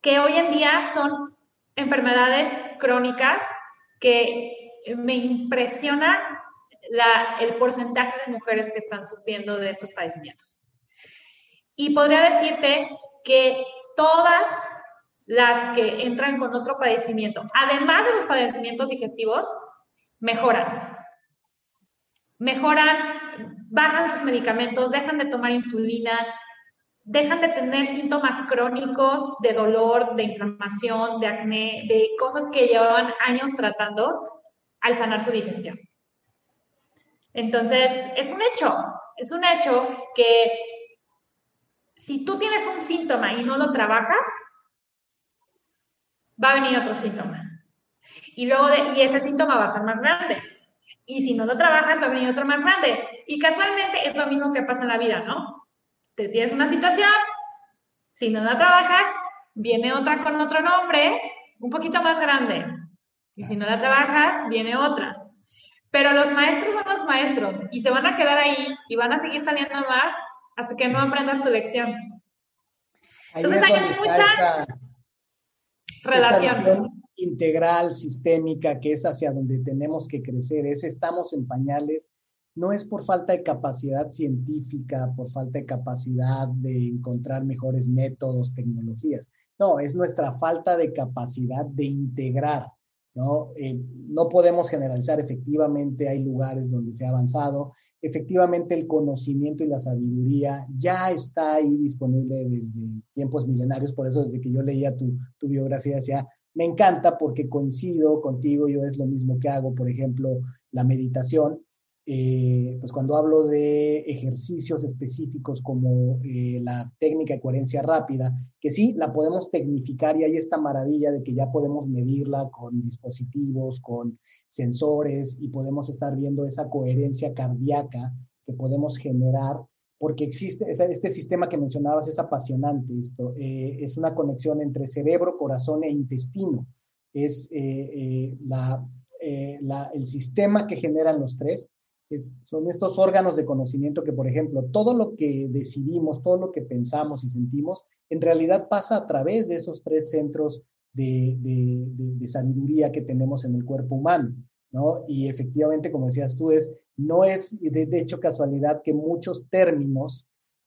que hoy en día son enfermedades crónicas que me impresiona el porcentaje de mujeres que están sufriendo de estos padecimientos. Y podría decirte que todas las que entran con otro padecimiento, además de los padecimientos digestivos, mejoran. Mejoran, bajan sus medicamentos, dejan de tomar insulina, dejan de tener síntomas crónicos de dolor, de inflamación, de acné, de cosas que llevaban años tratando al sanar su digestión. Entonces, es un hecho, es un hecho que si tú tienes un síntoma y no lo trabajas, va a venir otro síntoma. Y luego y ese síntoma va a ser más grande. Y si no lo trabajas, va a venir otro más grande. Y casualmente es lo mismo que pasa en la vida, ¿no? Te tienes una situación, si no la trabajas, viene otra con otro nombre, un poquito más grande. Y si no la trabajas, viene otra. Pero los maestros son los maestros y se van a quedar ahí y van a seguir saliendo más hasta que no aprendas tu lección. Entonces hay mucha relación. integral, sistémica, que es hacia donde tenemos que crecer, es estamos en pañales, no es por falta de capacidad científica, por falta de capacidad de encontrar mejores métodos, tecnologías. No, es nuestra falta de capacidad de integrar. ¿no? Eh, no podemos generalizar, efectivamente hay lugares donde se ha avanzado, efectivamente el conocimiento y la sabiduría ya está ahí disponible desde tiempos milenarios, por eso desde que yo leía tu, tu biografía decía, me encanta porque coincido contigo, yo es lo mismo que hago, por ejemplo, la meditación, eh, pues cuando hablo de ejercicios específicos como eh, la técnica de coherencia rápida, que sí, la podemos tecnificar y hay esta maravilla de que ya podemos medirla con dispositivos, con sensores y podemos estar viendo esa coherencia cardíaca que podemos generar, porque existe este sistema que mencionabas, es apasionante esto, eh, es una conexión entre cerebro, corazón e intestino, es el sistema que generan los tres son estos órganos de conocimiento que, por ejemplo, todo lo que decidimos, todo lo que pensamos y sentimos, en realidad pasa a través de esos tres centros de, sabiduría que tenemos en el cuerpo humano, ¿no? Y efectivamente, como decías tú, es, no es de, hecho casualidad que muchos términos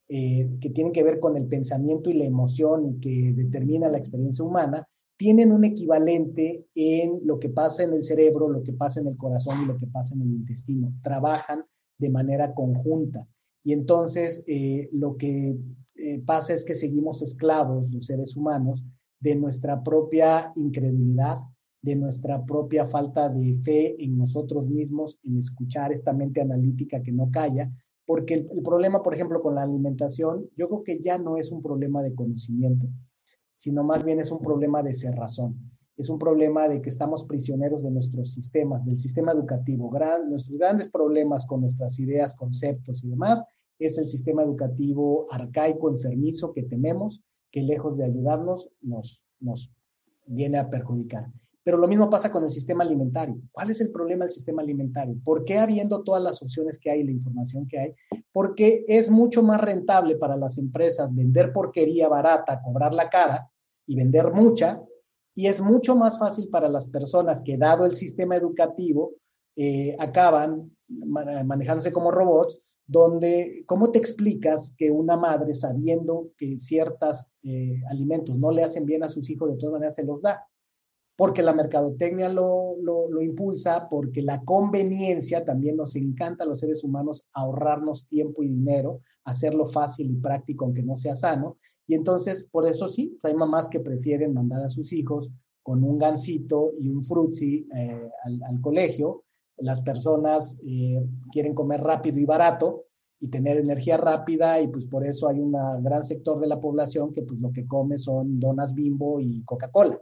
eh, que tienen que ver con el pensamiento y la emoción y que determina la experiencia humana, tienen un equivalente en lo que pasa en el cerebro, lo que pasa en el corazón y lo que pasa en el intestino. Trabajan de manera conjunta. Y entonces eh, lo que eh, pasa es que seguimos esclavos, los seres humanos, de nuestra propia incredulidad, de nuestra propia falta de fe en nosotros mismos, en escuchar esta mente analítica que no calla, porque el problema, por ejemplo, con la alimentación, yo creo que ya no es un problema de conocimiento, sino más bien es un problema de cerrazón. Es un problema de que estamos prisioneros de nuestros sistemas, del sistema educativo. nuestros grandes problemas con nuestras ideas, conceptos y demás es el sistema educativo arcaico, enfermizo que tenemos, que lejos de ayudarnos nos, nos viene a perjudicar. Pero lo mismo pasa con el sistema alimentario. ¿Cuál es el problema del sistema alimentario? ¿Por qué habiendo todas las opciones que hay y la información que hay? Porque es mucho más rentable para las empresas vender porquería barata, cobrar la cara y vender mucha. Y es mucho más fácil para las personas que, dado el sistema educativo, eh, acaban manejándose como robots, donde, ¿cómo te explicas que una madre, sabiendo que ciertos eh, alimentos no le hacen bien a sus hijos, de todas maneras se los da? Porque la mercadotecnia lo, lo, impulsa, porque la conveniencia también nos encanta a los seres humanos ahorrarnos tiempo y dinero, hacerlo fácil y práctico aunque no sea sano. Y entonces, por eso sí, hay mamás que prefieren mandar a sus hijos con un gansito y un frutzi eh, al, colegio. Las personas eh, quieren comer rápido y barato y tener energía rápida y pues por eso hay un gran sector de la población que pues lo que come son donas bimbo y Coca-Cola.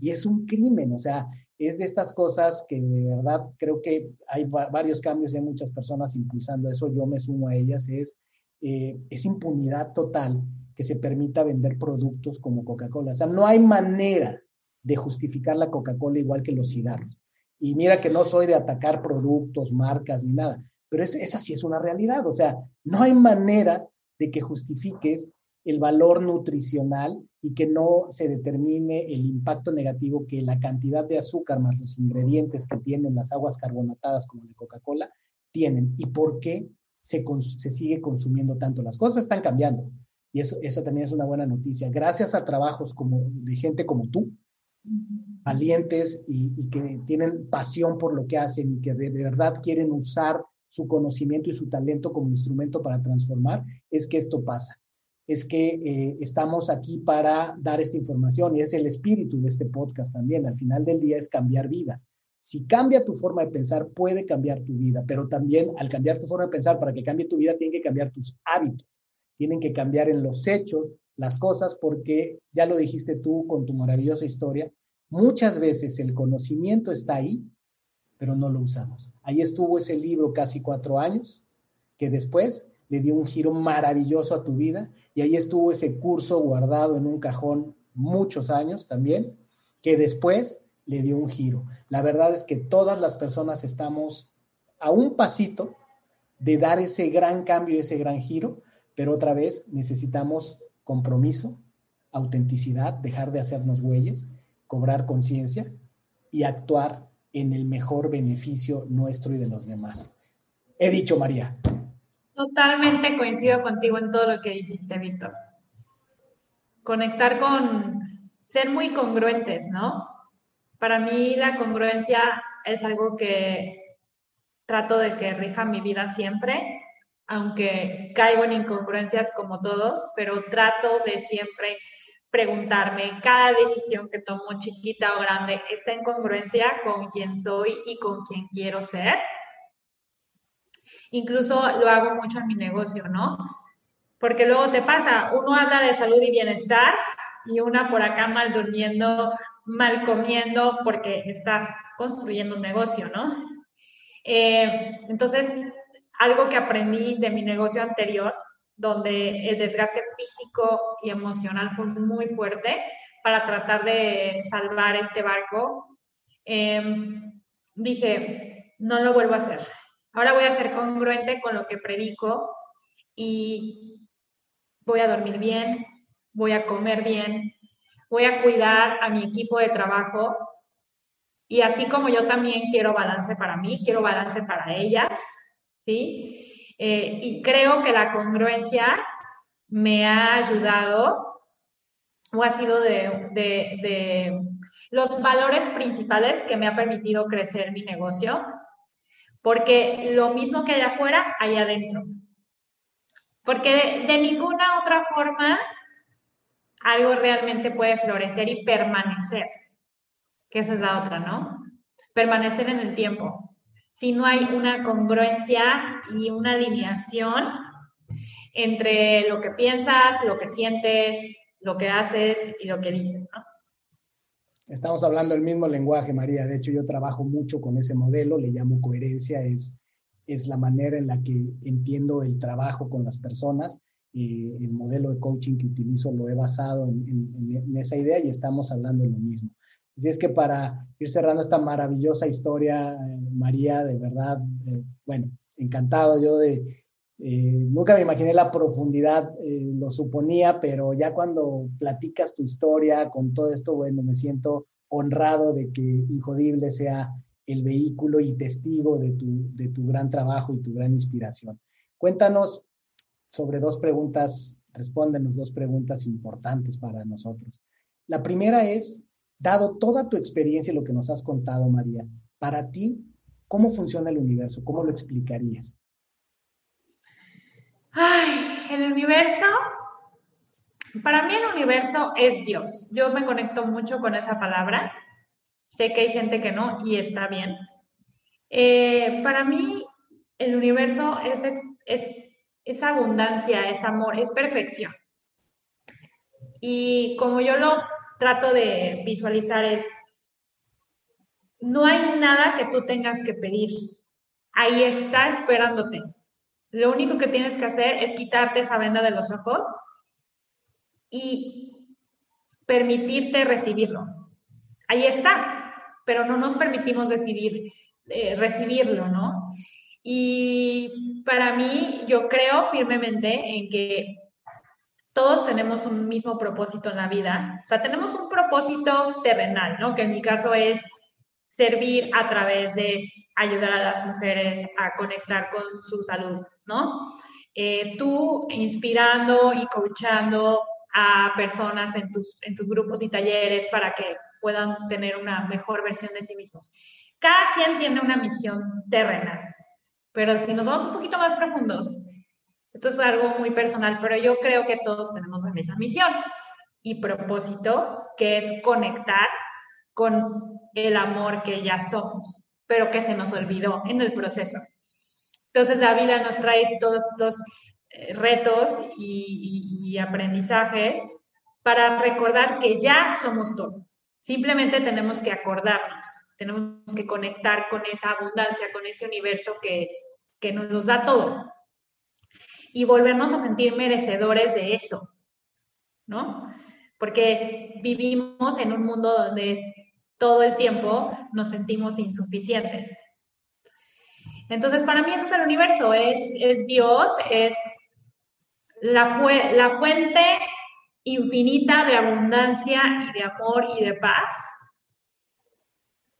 Y es un crimen, o sea, es de estas cosas que de verdad creo que hay varios cambios y hay muchas personas impulsando eso, yo me sumo a ellas, es, eh, es impunidad total que se permita vender productos como Coca-Cola. O sea, no hay manera de justificar la Coca-Cola igual que los cigarros. Y mira que no soy de atacar productos, marcas ni nada, pero esa sí es una realidad. O sea, no hay manera de que justifiques el valor nutricional y que no se determine el impacto negativo que la cantidad de azúcar más los ingredientes que tienen las aguas carbonatadas como de Coca-Cola tienen y por qué se, se, sigue consumiendo tanto. Las cosas están cambiando y eso, esa también es una buena noticia. Gracias a trabajos como, de gente como tú, valientes y, que tienen pasión por lo que hacen y que de verdad quieren usar su conocimiento y su talento como instrumento para transformar, es que esto pasa es que eh, estamos aquí para dar esta información y es el espíritu de este podcast también. Al final del día es cambiar vidas. Si cambia tu forma de pensar, puede cambiar tu vida, pero también al cambiar tu forma de pensar, para que cambie tu vida, tiene que cambiar tus hábitos, tienen que cambiar en los hechos las cosas, porque ya lo dijiste tú con tu maravillosa historia, muchas veces el conocimiento está ahí, pero no lo usamos. Ahí estuvo ese libro casi cuatro años, que después le dio un giro maravilloso a tu vida y ahí estuvo ese curso guardado en un cajón muchos años también, que después le dio un giro. La verdad es que todas las personas estamos a un pasito de dar ese gran cambio, ese gran giro, pero otra vez necesitamos compromiso, autenticidad, dejar de hacernos güeyes, cobrar conciencia y actuar en el mejor beneficio nuestro y de los demás. He dicho, María. Totalmente coincido contigo en todo lo que dijiste, Víctor. Conectar con ser muy congruentes, ¿no? Para mí la congruencia es algo que trato de que rija mi vida siempre, aunque caigo en incongruencias como todos, pero trato de siempre preguntarme cada decisión que tomo, chiquita o grande, está en congruencia con quién soy y con quién quiero ser Incluso lo hago mucho en mi negocio, ¿no? Porque luego te pasa, uno habla de salud y bienestar y una por acá mal durmiendo, mal comiendo porque estás construyendo un negocio, ¿no? Eh, entonces, algo que aprendí de mi negocio anterior, donde el desgaste físico y emocional fue muy fuerte para tratar de salvar este barco, eh, dije, no lo vuelvo a hacer. Ahora voy a ser congruente con lo que predico y voy a dormir bien, voy a comer bien, voy a cuidar a mi equipo de trabajo y así como yo también quiero balance para mí, quiero balance para ellas, ¿sí? Eh, y creo que la congruencia me ha ayudado o ha sido de, de los valores principales que me ha permitido crecer mi negocio porque lo mismo que hay afuera, hay adentro. Porque de, ninguna otra forma algo realmente puede florecer y permanecer, que esa es la otra, ¿no? Permanecer en el tiempo. Si no hay una congruencia y una alineación entre lo que piensas, lo que sientes, lo que haces y lo que dices, ¿no? Estamos hablando el mismo lenguaje, María. De hecho, yo trabajo mucho con ese modelo, le llamo coherencia, es, es la manera en la que entiendo el trabajo con las personas. el modelo de coaching que utilizo lo he basado en, esa idea y estamos hablando lo mismo. Así es que para ir cerrando esta maravillosa historia, eh, María, de verdad, eh, bueno, encantado yo de, eh, nunca me imaginé la profundidad, eh, lo suponía, pero ya cuando platicas tu historia con todo esto, bueno, me siento honrado de que Injodible sea el vehículo y testigo de tu, de tu gran trabajo y tu gran inspiración. Cuéntanos sobre dos preguntas, respóndenos dos preguntas importantes para nosotros. La primera es, dado toda tu experiencia y lo que nos has contado, María, para ti, ¿cómo funciona el universo? ¿Cómo lo explicarías? Ay, el universo, para mí el universo es Dios. Yo me conecto mucho con esa palabra. Sé que hay gente que no y está bien. Eh, para mí el universo es, es, es abundancia, es amor, es perfección. Y como yo lo trato de visualizar es, no hay nada que tú tengas que pedir. Ahí está esperándote. Lo único que tienes que hacer es quitarte esa venda de los ojos y permitirte recibirlo. Ahí está, pero no nos permitimos decidir eh, recibirlo, ¿no? Y para mí, yo creo firmemente en que todos tenemos un mismo propósito en la vida. O sea, tenemos un propósito terrenal, ¿no? Que en mi caso es servir a través de ayudar a las mujeres a conectar con su salud, ¿no? Eh, tú inspirando y coachando a personas en tus, en tus grupos y talleres para que puedan tener una mejor versión de sí mismos. Cada quien tiene una misión terrenal, pero si nos vamos un poquito más profundos, esto es algo muy personal, pero yo creo que todos tenemos la misma misión y propósito, que es conectar con el amor que ya somos, pero que se nos olvidó en el proceso. Entonces la vida nos trae todos estos eh, retos y, y aprendizajes para recordar que ya somos todo. Simplemente tenemos que acordarnos, tenemos que conectar con esa abundancia, con ese universo que, que nos da todo y volvernos a sentir merecedores de eso, ¿no? Porque vivimos en un mundo donde todo el tiempo nos sentimos insuficientes. Entonces, para mí eso es el universo, es, es Dios, es la, la fuente infinita de abundancia y de amor y de paz,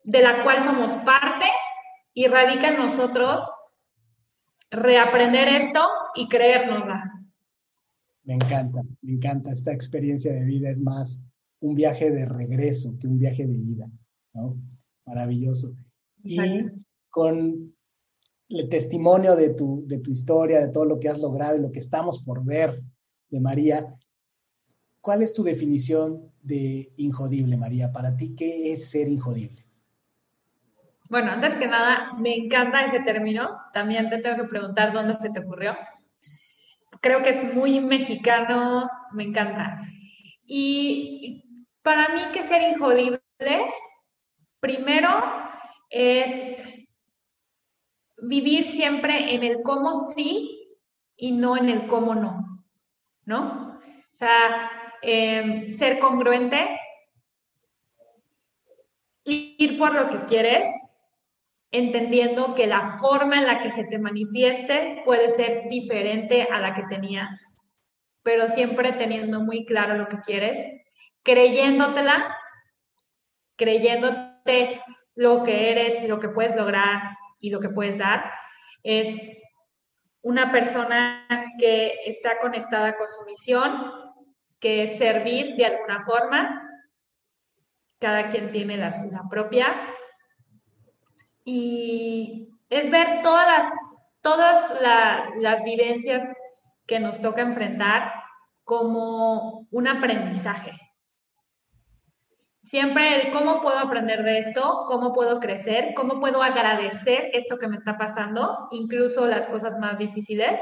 de la cual somos parte y radica en nosotros reaprender esto y creérnosla. Me encanta, me encanta. Esta experiencia de vida es más un viaje de regreso que un viaje de ida, ¿no? Maravilloso. Y con el testimonio de tu, de tu historia, de todo lo que has logrado y lo que estamos por ver de María, ¿cuál es tu definición de injodible, María? Para ti, ¿qué es ser injodible? Bueno, antes que nada, me encanta ese término. También te tengo que preguntar dónde se te ocurrió. Creo que es muy mexicano, me encanta. Y para mí que ser injodible, primero es vivir siempre en el cómo sí y no en el cómo no, ¿no? O sea, em, ser congruente, ir por lo que quieres, entendiendo que la forma en la que se te manifieste puede ser diferente a la que tenías, pero siempre teniendo muy claro lo que quieres, creyéndotela, creyéndote lo que eres, lo que puedes lograr y lo que puedes dar, es una persona que está conectada con su misión, que es servir de alguna forma. Cada quien tiene la suya propia y es ver todas las, todas las vivencias que nos toca enfrentar como un aprendizaje. Siempre el cómo puedo aprender de esto, cómo puedo crecer, cómo puedo agradecer esto que me está pasando, incluso las cosas más difíciles.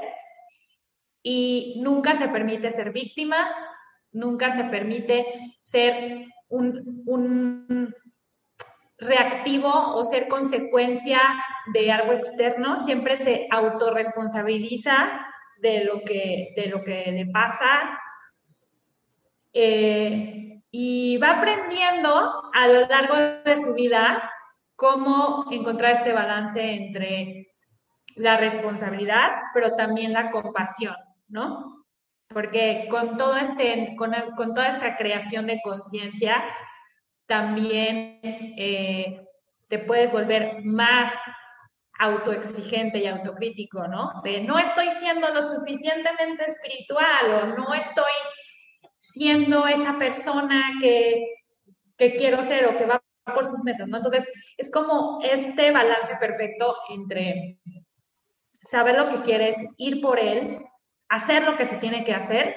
Y nunca se permite ser víctima, nunca se permite ser un, un reactivo o ser consecuencia de algo externo, siempre se autorresponsabiliza de lo que, de lo que le pasa eh, y va aprendiendo a lo largo de su vida cómo encontrar este balance entre la responsabilidad, pero también la compasión, ¿no? Porque con, todo este, con, con toda esta creación de conciencia, también eh, te puedes volver más autoexigente y autocrítico, ¿no? De no estoy siendo lo suficientemente espiritual o no estoy siendo esa persona que, que quiero ser o que va por sus metas, ¿no? Entonces, es como este balance perfecto entre saber lo que quieres, ir por él, hacer lo que se tiene que hacer,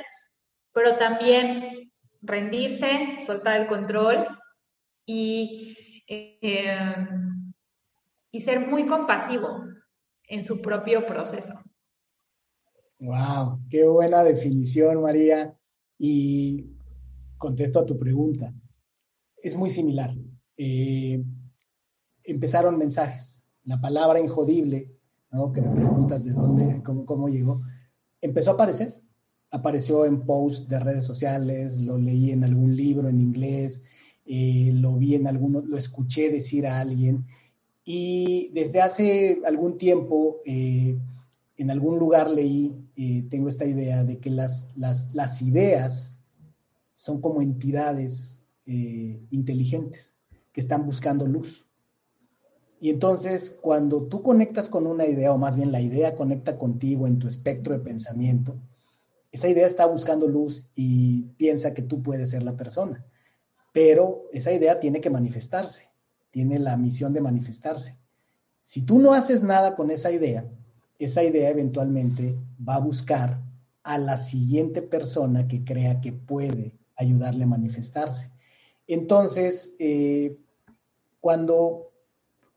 pero también rendirse, soltar el control y, eh, y ser muy compasivo en su propio proceso. Wow, qué buena definición, María. Y contesto a tu pregunta. Es muy similar. Eh, empezaron mensajes. La palabra injodible, ¿no? que me preguntas de dónde, cómo, cómo llegó, empezó a aparecer. apareció en posts de redes sociales, lo leí en algún libro en inglés, eh, lo vi en alguno, lo escuché decir a alguien. Y desde hace algún tiempo, eh, en algún lugar leí, eh, tengo esta idea de que las, las, las ideas son como entidades inteligentes que están buscando luz. Y entonces, cuando tú conectas con una idea, o más bien la idea conecta contigo en tu espectro de pensamiento, esa idea está buscando luz y piensa que tú puedes ser la persona. Pero esa idea tiene que manifestarse, tiene la misión de manifestarse. Si tú no haces nada con esa idea, esa idea eventualmente va a buscar a la siguiente persona que crea que puede ayudarle a manifestarse. Entonces, eh, cuando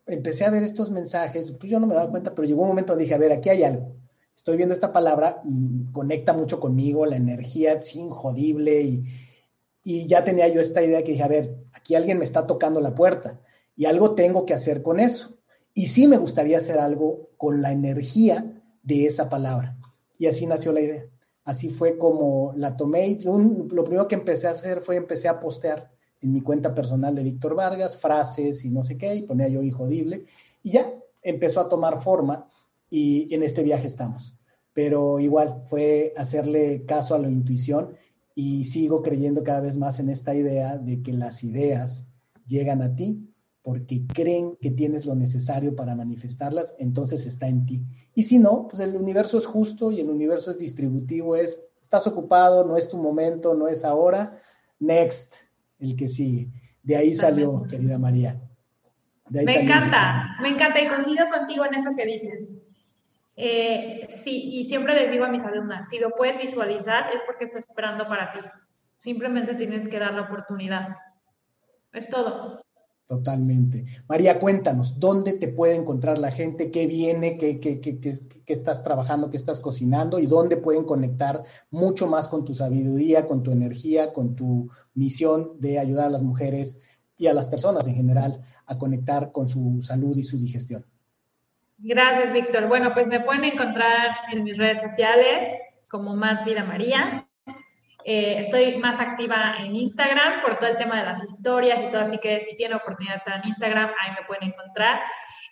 empecé a ver estos mensajes, pues yo no me daba cuenta, pero llegó un momento donde dije, a ver, aquí hay algo. Estoy viendo esta palabra, mm, conecta mucho conmigo, la energía es injodible y, y ya tenía yo esta idea que dije, a ver, aquí alguien me está tocando la puerta y algo tengo que hacer con eso. Y sí me gustaría hacer algo con la energía de esa palabra. Y así nació la idea. Así fue como la tomé y lo primero que empecé a hacer fue empecé a postear en mi cuenta personal de Víctor Vargas, frases y no sé qué, y ponía yo injodible, y ya empezó a tomar forma y en este viaje estamos. Pero igual fue hacerle caso a la intuición y sigo creyendo cada vez más en esta idea de que las ideas llegan a ti porque creen que tienes lo necesario para manifestarlas, entonces está en ti. Y si no, pues el universo es justo y el universo es distributivo, es, estás ocupado, no es tu momento, no es ahora, next, el que sigue. De ahí salió, querida María. me encanta, me encanta y coincido contigo en eso que dices. Eh, sí, y siempre les digo a mis alumnas, si lo puedes visualizar es porque está esperando para ti. Simplemente tienes que dar la oportunidad. Es todo. Totalmente. María, cuéntanos, ¿dónde te puede encontrar la gente? ¿Qué viene? ¿Qué, qué, qué, qué, estás trabajando? ¿Qué estás cocinando? ¿Y dónde pueden conectar mucho más con tu sabiduría, con tu energía, con tu misión de ayudar a las mujeres y a las personas en general a conectar con su salud y su digestión? Gracias, Víctor. Bueno, pues me pueden encontrar en mis redes sociales como Más Vida María. Eh, estoy más activa en Instagram por todo el tema de las historias y todo, así que si tienen oportunidad de estar en Instagram, ahí me pueden encontrar.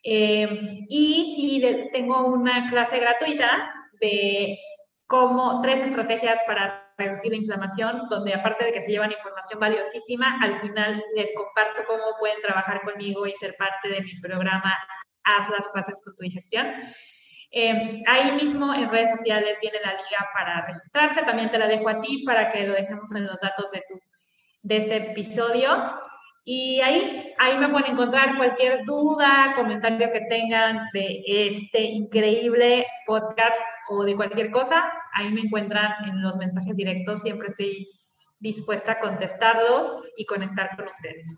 Eh, y si tengo una clase gratuita de cómo tres estrategias para reducir la inflamación, donde aparte de que se llevan información valiosísima, al final les comparto cómo pueden trabajar conmigo y ser parte de mi programa Haz las paces con tu digestión. Eh, ahí mismo en redes sociales viene la liga para registrarse. También te la dejo a ti para que lo dejemos en los datos de, tu, de este episodio. Y ahí, ahí me pueden encontrar cualquier duda, comentario que tengan de este increíble podcast o de cualquier cosa. Ahí me encuentran en los mensajes directos. Siempre estoy dispuesta a contestarlos y conectar con ustedes.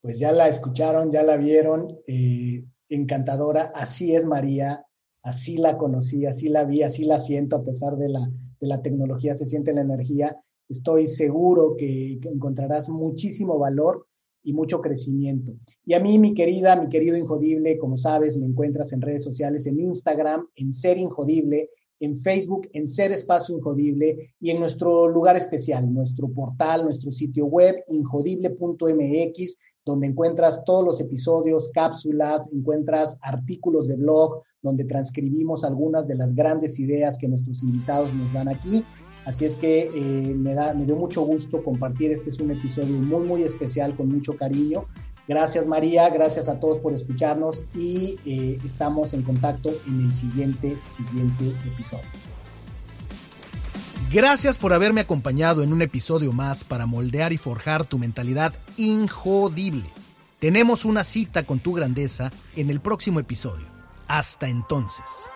Pues ya la escucharon, ya la vieron. Eh, encantadora. Así es María así la conocí, así la vi, así la siento, a pesar de la, de la tecnología, se siente la energía. Estoy seguro que, encontrarás muchísimo valor y mucho crecimiento. Y a mí, mi querida, mi querido Injodible, como sabes, me encuentras en redes sociales, en Instagram, en Ser Injodible, en Facebook, en Ser Espacio Injodible y en nuestro lugar especial, nuestro portal, nuestro sitio web, injodible.mx, donde encuentras todos los episodios, cápsulas, encuentras artículos de blog, donde transcribimos algunas de las grandes ideas que nuestros invitados nos dan aquí. Así es que eh, me, da, me dio mucho gusto compartir. Este es un episodio muy, muy especial, con mucho cariño. Gracias María, gracias a todos por escucharnos y eh, estamos en contacto en el siguiente, siguiente episodio. Gracias por haberme acompañado en un episodio más para moldear y forjar tu mentalidad injodible. Tenemos una cita con tu grandeza en el próximo episodio. Hasta entonces.